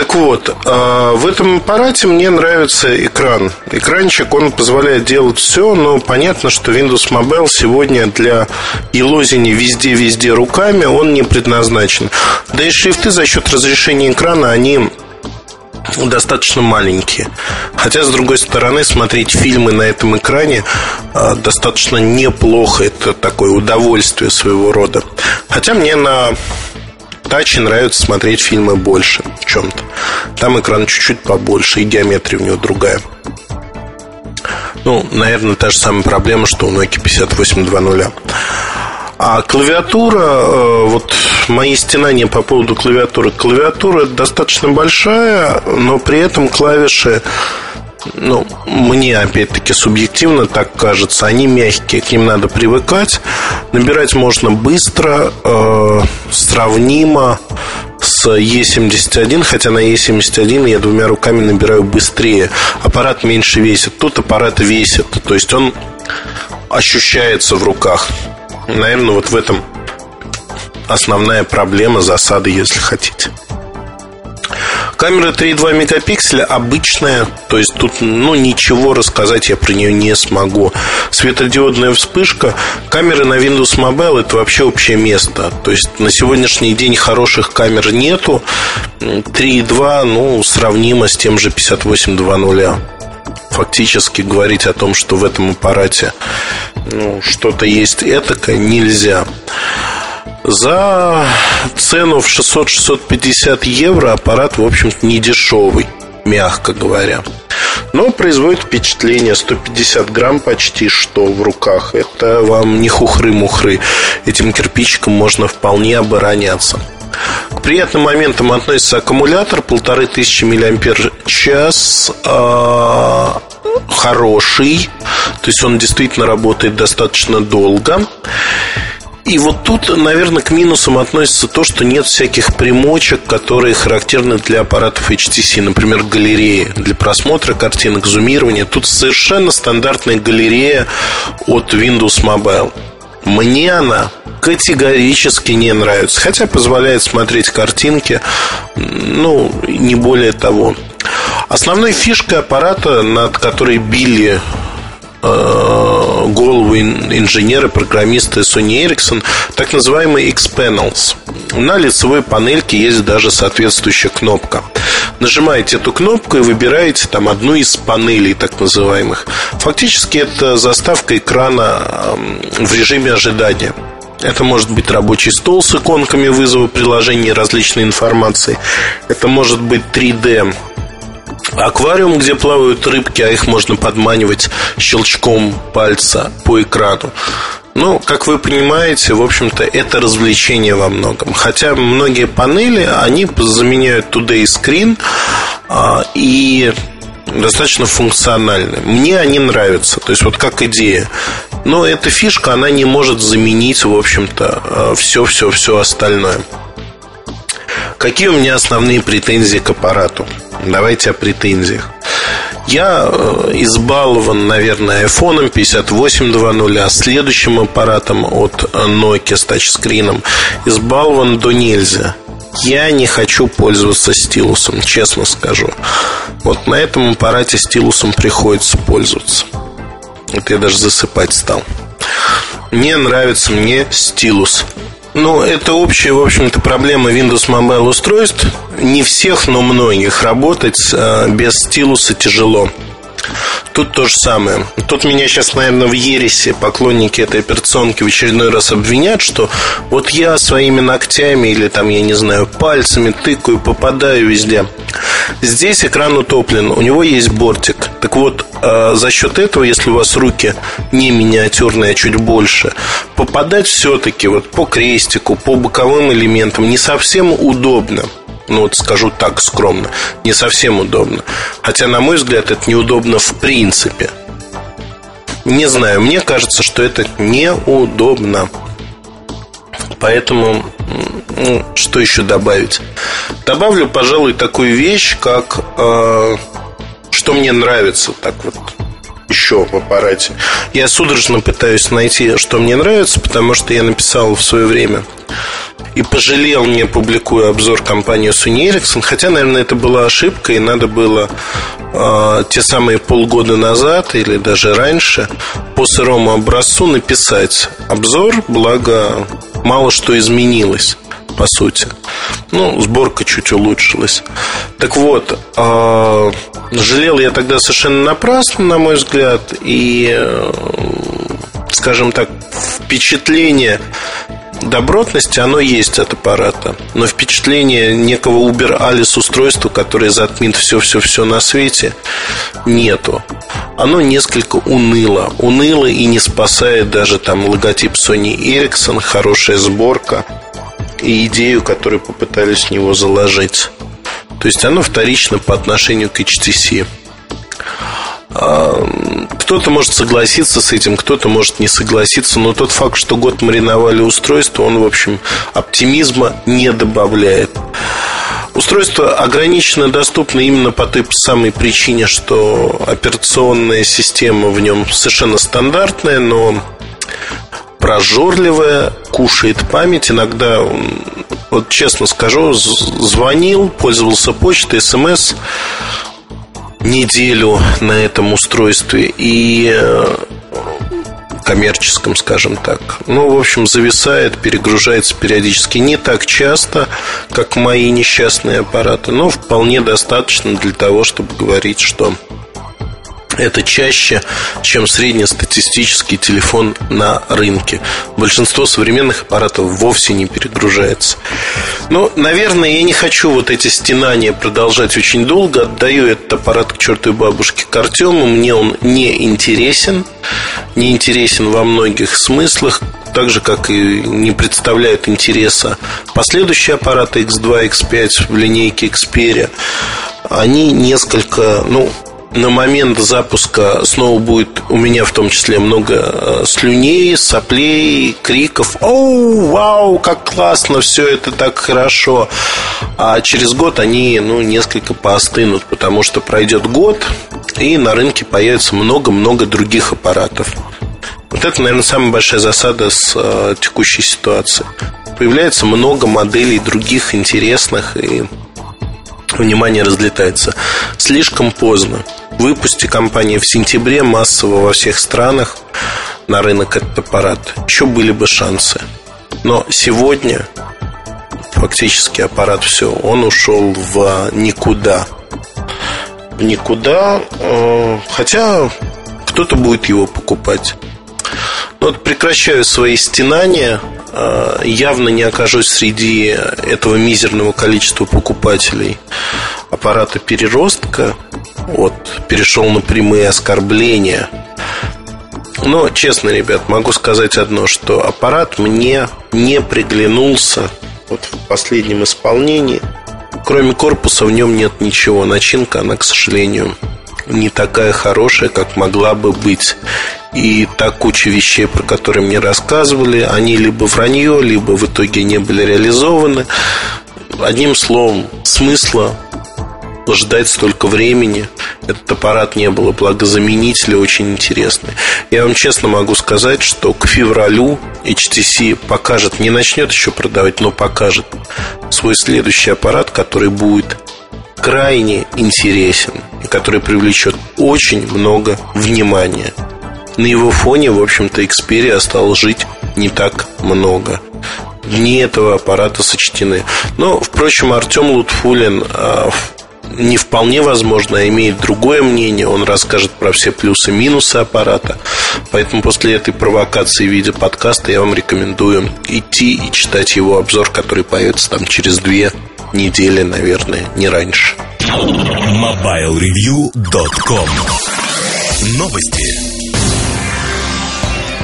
Так вот, а, в этом аппарате мне нравится экран. Экранчик, он позволяет делать все, но понятно, что Windows Mobile сегодня для елозения везде-везде руками, он не предназначен. Да и шрифты за счет разрешения экрана, они достаточно маленькие. Хотя, с другой стороны, смотреть фильмы на этом экране а, достаточно неплохо. Это такое удовольствие своего рода. Хотя мне на Таче нравится смотреть фильмы больше в чем-то. Там экран чуть-чуть побольше, и геометрия у него другая. Ну, наверное, та же самая проблема, что у Nokia 5820. А клавиатура, э, вот мои стенания по поводу клавиатуры. Клавиатура достаточно большая, но при этом клавиши ну, мне, опять-таки, субъективно так кажется, они мягкие, к ним надо привыкать. Набирать можно быстро, э, сравнимо с E71, хотя на E71 я двумя руками набираю быстрее. Аппарат меньше весит, тут аппарат весит, то есть он ощущается в руках. Наверное, вот в этом основная проблема, засады, если хотите. Камера 3,2 мегапикселя обычная, то есть тут ну, ничего рассказать я про нее не смогу. Светодиодная вспышка. Камеры на Windows Mobile это вообще общее место. То есть на сегодняшний день хороших камер нету. 3,2 ну, сравнимо с тем же 58.2.0 фактически говорить о том, что в этом аппарате ну, что-то есть этакое, нельзя. За цену в 600-650 евро аппарат, в общем-то, не дешевый, мягко говоря. Но производит впечатление 150 грамм почти что в руках. Это вам не хухры-мухры. Этим кирпичиком можно вполне обороняться. К приятным моментам относится аккумулятор полторы тысячи мАч э, хороший, то есть он действительно работает достаточно долго. И вот тут, наверное, к минусам относится то, что нет всяких примочек, которые характерны для аппаратов HTC, например, галереи для просмотра картинок, зумирования. Тут совершенно стандартная галерея от Windows Mobile. Мне она категорически не нравится, хотя позволяет смотреть картинки, ну, не более того. Основной фишкой аппарата, над которой били Э, голову инженеры, программисты Sony Ericsson, так называемые X-Panels. На лицевой панельке есть даже соответствующая кнопка. Нажимаете эту кнопку и выбираете там одну из панелей так называемых. Фактически это заставка экрана в режиме ожидания. Это может быть рабочий стол с иконками вызова приложений различной информации. Это может быть 3D аквариум, где плавают рыбки, а их можно подманивать щелчком пальца по экрану. Ну, как вы понимаете, в общем-то, это развлечение во многом. Хотя многие панели, они заменяют Today Screen а, и достаточно функциональны. Мне они нравятся, то есть вот как идея. Но эта фишка, она не может заменить, в общем-то, все-все-все а, остальное. Какие у меня основные претензии к аппарату? Давайте о претензиях. Я э, избалован, наверное, iPhone 58.2.0, а следующим аппаратом от Nokia с тачскрином избалован до нельзя. Я не хочу пользоваться стилусом, честно скажу. Вот на этом аппарате стилусом приходится пользоваться. Это я даже засыпать стал. Мне нравится мне стилус. Ну, это общая, в общем-то, проблема Windows Mobile устройств. Не всех, но многих. Работать э, без стилуса тяжело. Тут то же самое. Тут меня сейчас, наверное, в ересе поклонники этой операционки в очередной раз обвинят, что вот я своими ногтями или там, я не знаю, пальцами тыкаю, попадаю везде. Здесь экран утоплен, у него есть бортик. Так вот, э, за счет этого, если у вас руки не миниатюрные, а чуть больше, попадать все-таки вот по крестику, по боковым элементам не совсем удобно ну вот скажу так скромно, не совсем удобно. Хотя, на мой взгляд, это неудобно в принципе. Не знаю, мне кажется, что это неудобно. Поэтому, ну, что еще добавить? Добавлю, пожалуй, такую вещь, как э, что мне нравится, так вот еще в аппарате. Я судорожно пытаюсь найти, что мне нравится, потому что я написал в свое время и пожалел, не публикуя обзор компании Sony Ericsson, хотя, наверное, это была ошибка, и надо было э, те самые полгода назад или даже раньше по сырому образцу написать обзор, благо мало что изменилось по сути. Ну, сборка чуть улучшилась. Так вот, э, жалел я тогда совершенно напрасно, на мой взгляд, и, э, скажем так, впечатление добротности оно есть от аппарата, но впечатление некого Uber Alice устройства, которое затмит все-все-все на свете, нету. Оно несколько уныло. Уныло и не спасает даже там логотип Sony Ericsson, хорошая сборка и идею, которую попытались в него заложить. То есть оно вторично по отношению к HTC. Кто-то может согласиться с этим, кто-то может не согласиться, но тот факт, что год мариновали устройство, он, в общем, оптимизма не добавляет. Устройство ограниченно доступно именно по той самой причине, что операционная система в нем совершенно стандартная, но прожорливая, кушает память. Иногда, вот честно скажу, звонил, пользовался почтой, смс неделю на этом устройстве и э, коммерческом, скажем так. Ну, в общем, зависает, перегружается периодически не так часто, как мои несчастные аппараты, но вполне достаточно для того, чтобы говорить, что это чаще, чем среднестатистический телефон на рынке. Большинство современных аппаратов вовсе не перегружается. Но, наверное, я не хочу вот эти стенания продолжать очень долго. Отдаю этот аппарат к чертовой бабушке к Артему. Мне он не интересен. Не интересен во многих смыслах так же, как и не представляют интереса последующие аппараты X2, X5 в линейке Xperia. Они несколько, ну, на момент запуска снова будет у меня в том числе много э, слюней, соплей, криков. Оу, вау, как классно, все это так хорошо. А через год они ну, несколько поостынут, потому что пройдет год, и на рынке появится много-много других аппаратов. Вот это, наверное, самая большая засада с э, текущей ситуацией. Появляется много моделей других интересных, и внимание разлетается. Слишком поздно. Выпусти компания в сентябре массово во всех странах на рынок этот аппарат, еще были бы шансы. Но сегодня фактически аппарат все, он ушел в никуда. В никуда, э, хотя кто-то будет его покупать. Но вот прекращаю свои стенания, явно не окажусь среди этого мизерного количества покупателей аппарата переростка, вот, перешел на прямые оскорбления. Но, честно, ребят, могу сказать одно, что аппарат мне не приглянулся вот в последнем исполнении. Кроме корпуса в нем нет ничего. Начинка, она, к сожалению, не такая хорошая, как могла бы быть. И та куча вещей, про которые мне рассказывали, они либо вранье, либо в итоге не были реализованы. одним словом, смысла ждать столько времени. Этот аппарат не было, благо заменители очень интересные. Я вам честно могу сказать, что к февралю HTC покажет, не начнет еще продавать, но покажет свой следующий аппарат, который будет крайне интересен и который привлечет очень много внимания. На его фоне, в общем-то, Xperia стал жить не так много. Дни этого аппарата сочтены. Но, впрочем, Артем Лутфулин а, не вполне возможно, а имеет другое мнение. Он расскажет про все плюсы и минусы аппарата. Поэтому после этой провокации в виде подкаста я вам рекомендую идти и читать его обзор, который появится там через две недели, наверное, не раньше. MobileReview.com Новости.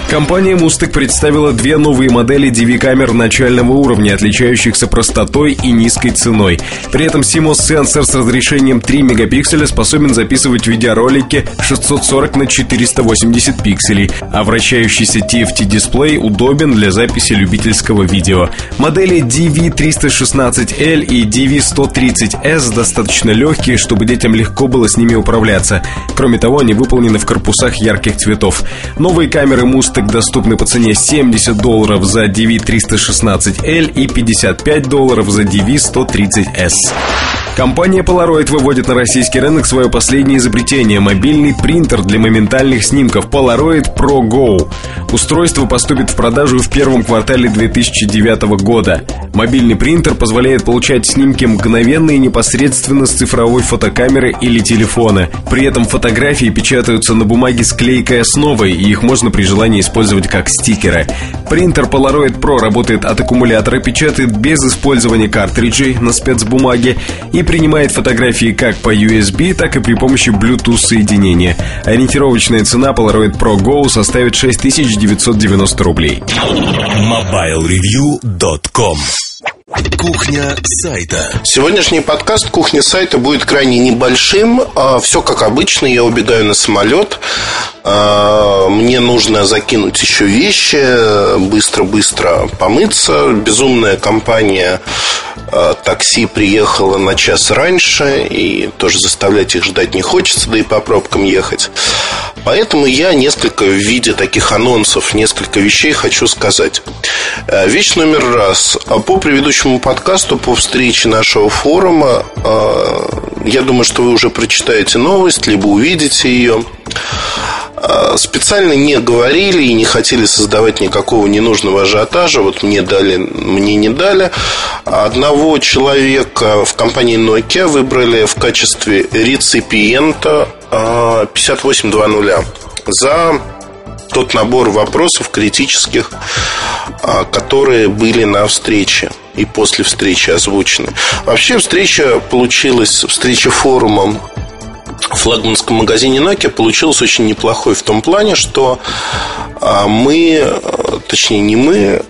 Компания Mustang представила две новые модели DV-камер начального уровня, отличающихся простотой и низкой ценой. При этом CMOS сенсор с разрешением 3 мегапикселя способен записывать видеоролики 640 на 480 пикселей, а вращающийся TFT-дисплей удобен для записи любительского видео. Модели DV316L и DV130S достаточно легкие, чтобы детям легко было с ними управляться. Кроме того, они выполнены в корпусах ярких цветов. Новые камеры Mustang так доступны по цене 70 долларов за DV316L и 55 долларов за DV130S. Компания Polaroid выводит на российский рынок свое последнее изобретение – мобильный принтер для моментальных снимков Polaroid Pro Go. Устройство поступит в продажу в первом квартале 2009 года. Мобильный принтер позволяет получать снимки мгновенно и непосредственно с цифровой фотокамеры или телефона. При этом фотографии печатаются на бумаге с клейкой основой, и их можно при желании использовать как стикеры. Принтер Polaroid Pro работает от аккумулятора, печатает без использования картриджей на спецбумаге и принимает фотографии как по USB, так и при помощи Bluetooth соединения. Ориентировочная цена Polaroid Pro Go составит 6990 рублей. MobileReview.com Кухня сайта. Сегодняшний подкаст «Кухня сайта» будет крайне небольшим. А, Все как обычно, я убегаю на самолет. А, мне нужно закинуть еще вещи, быстро-быстро помыться. Безумная компания а, такси приехала на час раньше, и тоже заставлять их ждать не хочется, да и по пробкам ехать. Поэтому я несколько в виде таких анонсов, несколько вещей хочу сказать. Вещь номер раз. По предыдущему подкасту, по встрече нашего форума, э, я думаю, что вы уже прочитаете новость, либо увидите ее. Э, специально не говорили и не хотели создавать никакого ненужного ажиотажа. Вот мне дали, мне не дали. Одного человека в компании Nokia выбрали в качестве реципиента 5820 за тот набор вопросов критических, а, которые были на встрече и после встречи озвучены. Вообще встреча получилась, встреча форумом флагманском магазине Nokia получилось очень неплохой в том плане, что а, мы, точнее не мы,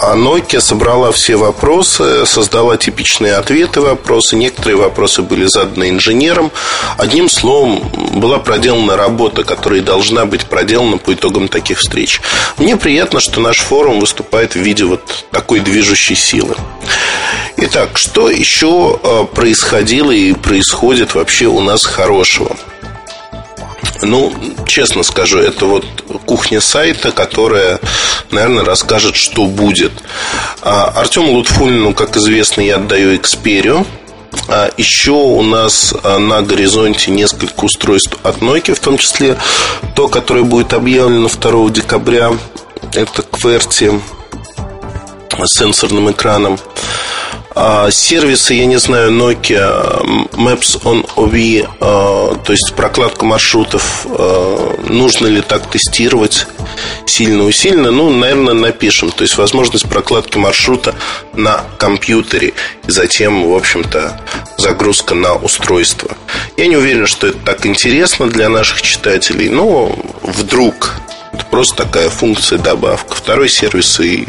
а Nokia собрала все вопросы, создала типичные ответы вопросы. Некоторые вопросы были заданы инженером. Одним словом, была проделана работа, которая должна быть проделана по итогам таких встреч. Мне приятно, что наш форум выступает в виде вот такой движущей силы. Итак, что еще а, происходило и происходит вообще у нас хорошего? Ну, честно скажу, это вот кухня сайта, которая, наверное, расскажет, что будет. А, Артему Лутфулину, как известно, я отдаю Xperia. А еще у нас а, на горизонте несколько устройств от Nokia, в том числе то, которое будет объявлено 2 декабря. Это QWERTY с сенсорным экраном. А, сервисы, я не знаю, Nokia, Maps on OV, а, то есть прокладку маршрутов, а, нужно ли так тестировать сильно усиленно, ну, наверное, напишем. То есть возможность прокладки маршрута на компьютере и затем, в общем-то, загрузка на устройство. Я не уверен, что это так интересно для наших читателей, но вдруг это просто такая функция добавка. Второй сервис и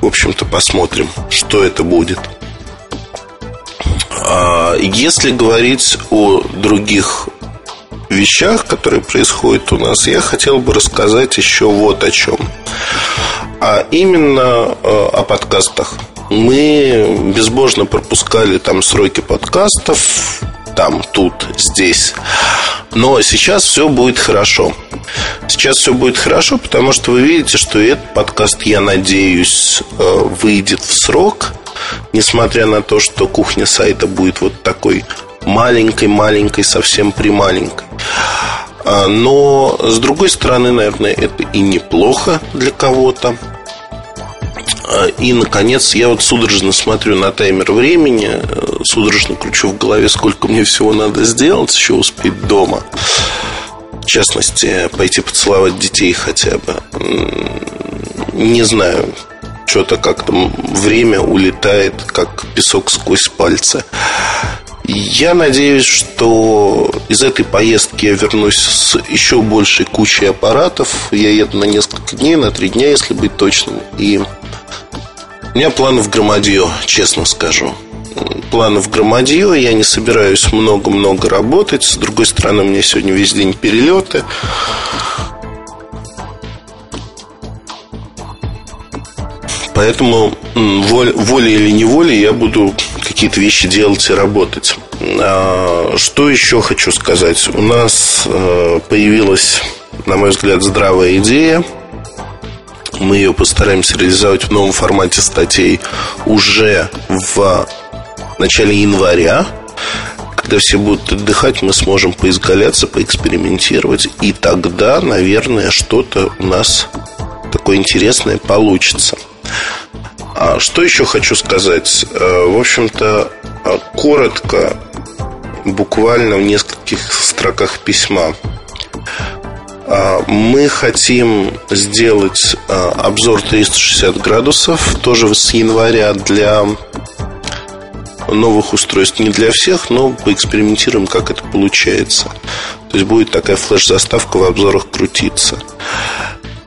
в общем-то, посмотрим, что это будет. А, если говорить о других вещах, которые происходят у нас, я хотел бы рассказать еще вот о чем. А именно а, о подкастах. мы безбожно пропускали там сроки подкастов, там, тут, здесь. Но сейчас все будет хорошо. Сейчас все будет хорошо, потому что вы видите, что этот подкаст, я надеюсь, э, выйдет в срок. Несмотря на то, что кухня сайта будет вот такой маленькой-маленькой, совсем прималенькой. А, но, с другой стороны, наверное, это и неплохо для кого-то. И, наконец, я вот судорожно смотрю на таймер времени, э, судорожно кручу в голове, сколько мне всего надо сделать, еще успеть дома. В частности, пойти поцеловать детей хотя бы. Не знаю, что-то как-то время улетает, как песок сквозь пальцы. Я надеюсь, что из этой поездки я вернусь с еще большей кучей аппаратов. Я еду на несколько дней, на три дня, если быть точным. И у меня планы в громадье, честно скажу. Планы в громадье, я не собираюсь много-много работать. С другой стороны, у меня сегодня весь день перелеты. Поэтому волей или неволей я буду какие-то вещи делать и работать. А, что еще хочу сказать? У нас э, появилась, на мой взгляд, здравая идея – мы ее постараемся реализовать в новом формате статей уже в начале января. Когда все будут отдыхать, мы сможем поизгаляться, поэкспериментировать. И тогда, наверное, что-то у нас такое интересное получится. А что еще хочу сказать? Э, в общем-то, э, коротко, буквально в нескольких строках письма. А, мы хотим сделать а, обзор 360 градусов тоже с января для новых устройств. Не для всех, но поэкспериментируем, как это получается. То есть будет такая флеш-заставка в обзорах крутиться.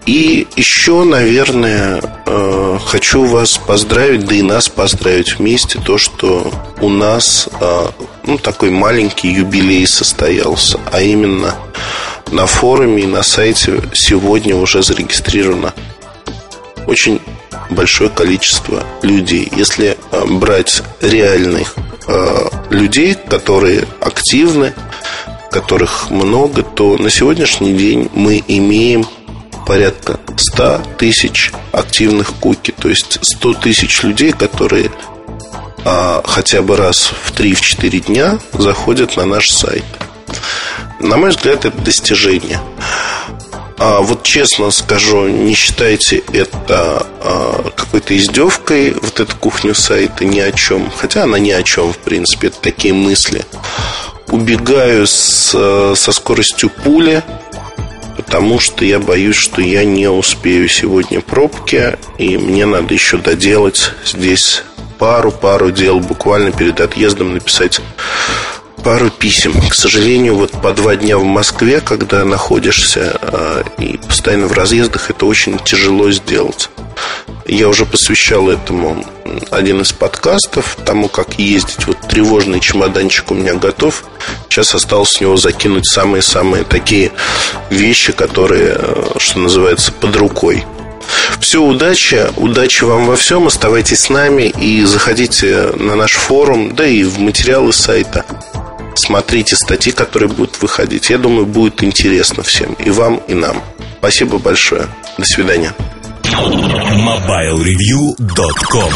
И еще, наверное, а, хочу вас поздравить, да и нас поздравить вместе, то, что у нас ну, такой маленький юбилей состоялся, а именно на форуме и на сайте сегодня уже зарегистрировано очень большое количество людей. Если э, брать реальных э, людей, которые активны, которых много, то на сегодняшний день мы имеем порядка 100 тысяч активных куки, то есть 100 тысяч людей, которые а, хотя бы раз в 3-4 дня заходят на наш сайт. На мой взгляд, это достижение. А вот честно скажу, не считайте это а, какой-то издевкой, вот эту кухню сайта ни о чем. Хотя она ни о чем, в принципе, это такие мысли. Убегаю с, со скоростью пули, потому что я боюсь, что я не успею сегодня пробки, и мне надо еще доделать здесь пару-пару дел буквально перед отъездом написать пару писем. К сожалению, вот по два дня в Москве, когда находишься э, и постоянно в разъездах, это очень тяжело сделать. Я уже посвящал этому один из подкастов, тому, как ездить. Вот тревожный чемоданчик у меня готов. Сейчас осталось с него закинуть самые-самые такие вещи, которые, э, что называется, под рукой. Все, удачи, удачи вам во всем, оставайтесь с нами и заходите на наш форум, да и в материалы сайта смотрите статьи, которые будут выходить. Я думаю, будет интересно всем, и вам, и нам. Спасибо большое. До свидания. MobileReview.com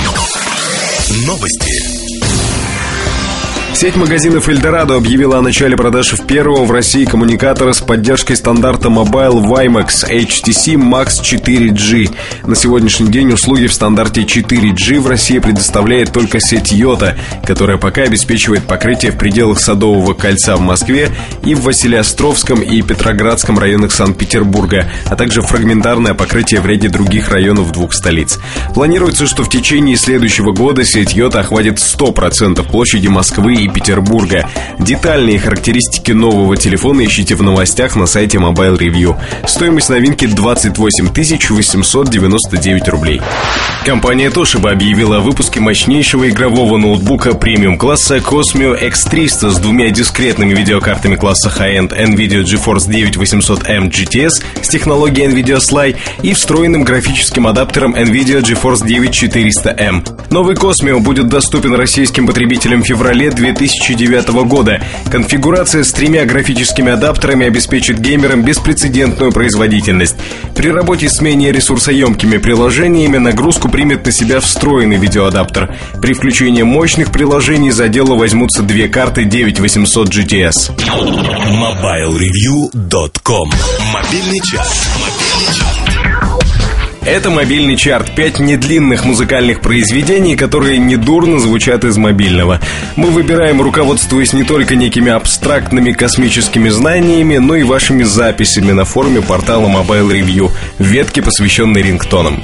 Новости. Сеть магазинов Эльдорадо объявила о начале продаж первого в России коммуникатора с поддержкой стандарта Mobile WiMAX HTC Max 4G. На сегодняшний день услуги в стандарте 4G в России предоставляет только сеть Йота, которая пока обеспечивает покрытие в пределах Садового кольца в Москве и в Василиостровском и Петроградском районах Санкт-Петербурга, а также фрагментарное покрытие в ряде других районов двух столиц. Планируется, что в течение следующего года сеть Йота охватит 100% площади Москвы и Петербурга. Детальные характеристики нового телефона ищите в новостях на сайте Mobile Review. Стоимость новинки 28 899 рублей. Компания Toshiba объявила о выпуске мощнейшего игрового ноутбука премиум-класса Cosmio X300 с двумя дискретными видеокартами класса High-End NVIDIA GeForce 9800M GTS с технологией NVIDIA Sly и встроенным графическим адаптером NVIDIA GeForce 9400M. Новый Cosmio будет доступен российским потребителям в феврале 2009 года. Конфигурация с тремя графическими адаптерами обеспечит геймерам беспрецедентную производительность. При работе с менее ресурсоемкими приложениями нагрузку примет на себя встроенный видеоадаптер. При включении мощных приложений за дело возьмутся две карты 9800 GTS. MobileReview.com Мобильный час. Мобильный час. Это мобильный чарт. Пять недлинных музыкальных произведений, которые недурно звучат из мобильного. Мы выбираем, руководствуясь не только некими абстрактными космическими знаниями, но и вашими записями на форуме портала Mobile Review в ветке, посвященной рингтонам.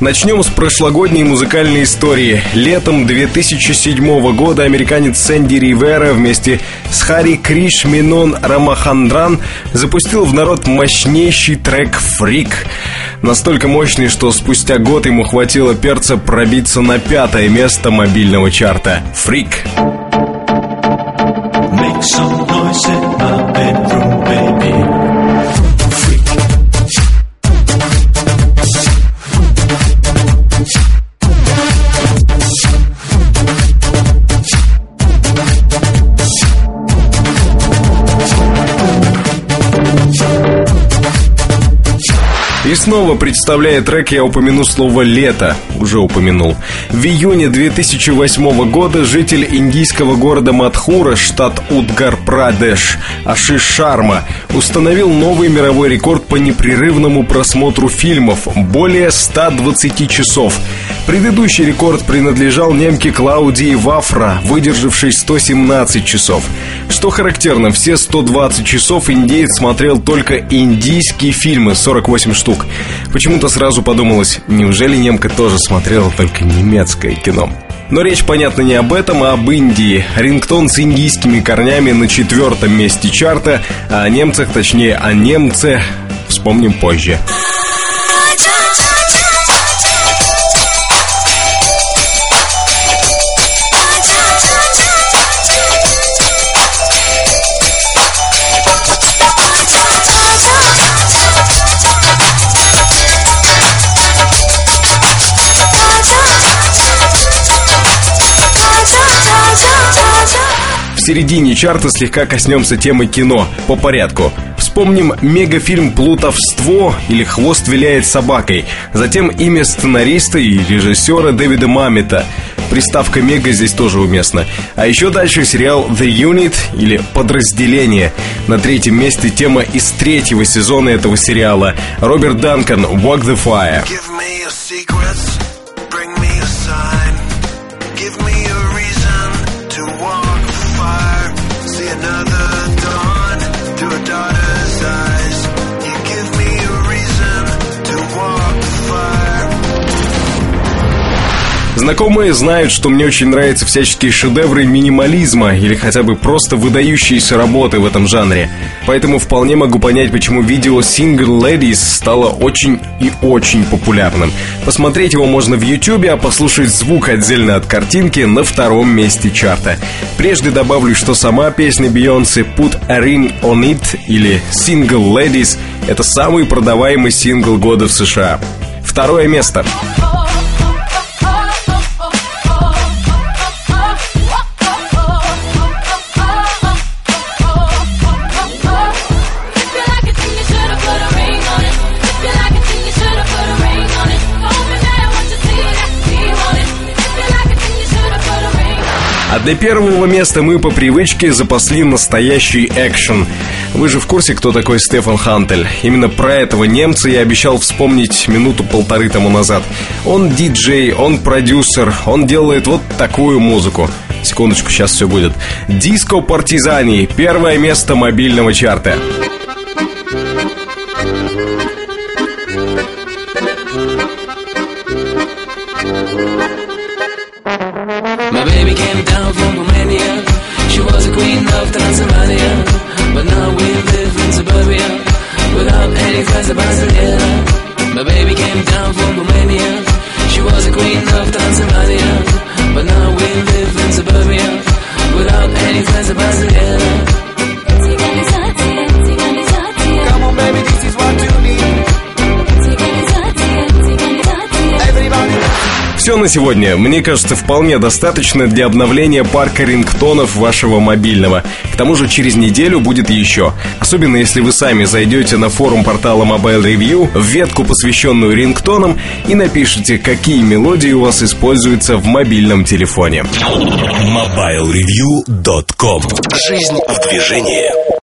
Начнем с прошлогодней музыкальной истории. Летом 2007 года американец Сэнди Ривера вместе с Хари Криш Минон Рамахандран запустил в народ мощнейший трек «Фрик». Настолько мощный, что спустя год ему хватило перца пробиться на пятое место мобильного чарта «Фрик». Make some noise И снова представляя трек, я упомяну слово «лето». Уже упомянул. В июне 2008 года житель индийского города Мадхура, штат Удгар-Прадеш, Ашиш Шарма, установил новый мировой рекорд по непрерывному просмотру фильмов – более 120 часов. Предыдущий рекорд принадлежал немке Клаудии Вафра, выдержавшей 117 часов. Что характерно, все 120 часов индеец смотрел только индийские фильмы, 48 штук. Почему-то сразу подумалось, неужели немка тоже смотрела только немецкое кино? Но речь, понятно, не об этом, а об Индии. Рингтон с индийскими корнями на четвертом месте чарта, а о немцах, точнее, о немце, вспомним позже. В середине чарта слегка коснемся темы кино, по порядку. Вспомним мегафильм «Плутовство» или «Хвост виляет собакой», затем имя сценариста и режиссера Дэвида Мамита. Приставка «мега» здесь тоже уместна. А еще дальше сериал «The Unit» или «Подразделение». На третьем месте тема из третьего сезона этого сериала. Роберт Данкан «Walk the Fire». Знакомые знают, что мне очень нравятся всяческие шедевры минимализма или хотя бы просто выдающиеся работы в этом жанре. Поэтому вполне могу понять, почему видео Single Ladies стало очень и очень популярным. Посмотреть его можно в YouTube, а послушать звук отдельно от картинки на втором месте чарта. Прежде добавлю, что сама песня Бейонсе Put a Ring on It или Single Ladies это самый продаваемый сингл года в США. Второе место. А для первого места мы по привычке запасли настоящий экшен. Вы же в курсе, кто такой Стефан Хантель? Именно про этого немца я обещал вспомнить минуту-полторы тому назад. Он диджей, он продюсер, он делает вот такую музыку. Секундочку, сейчас все будет. Диско Партизани. Первое место мобильного чарта. На сегодня. Мне кажется, вполне достаточно для обновления парка рингтонов вашего мобильного. К тому же через неделю будет еще. Особенно если вы сами зайдете на форум портала Mobile Review, в ветку, посвященную рингтонам, и напишите, какие мелодии у вас используются в мобильном телефоне. MobileReview.com Жизнь в движении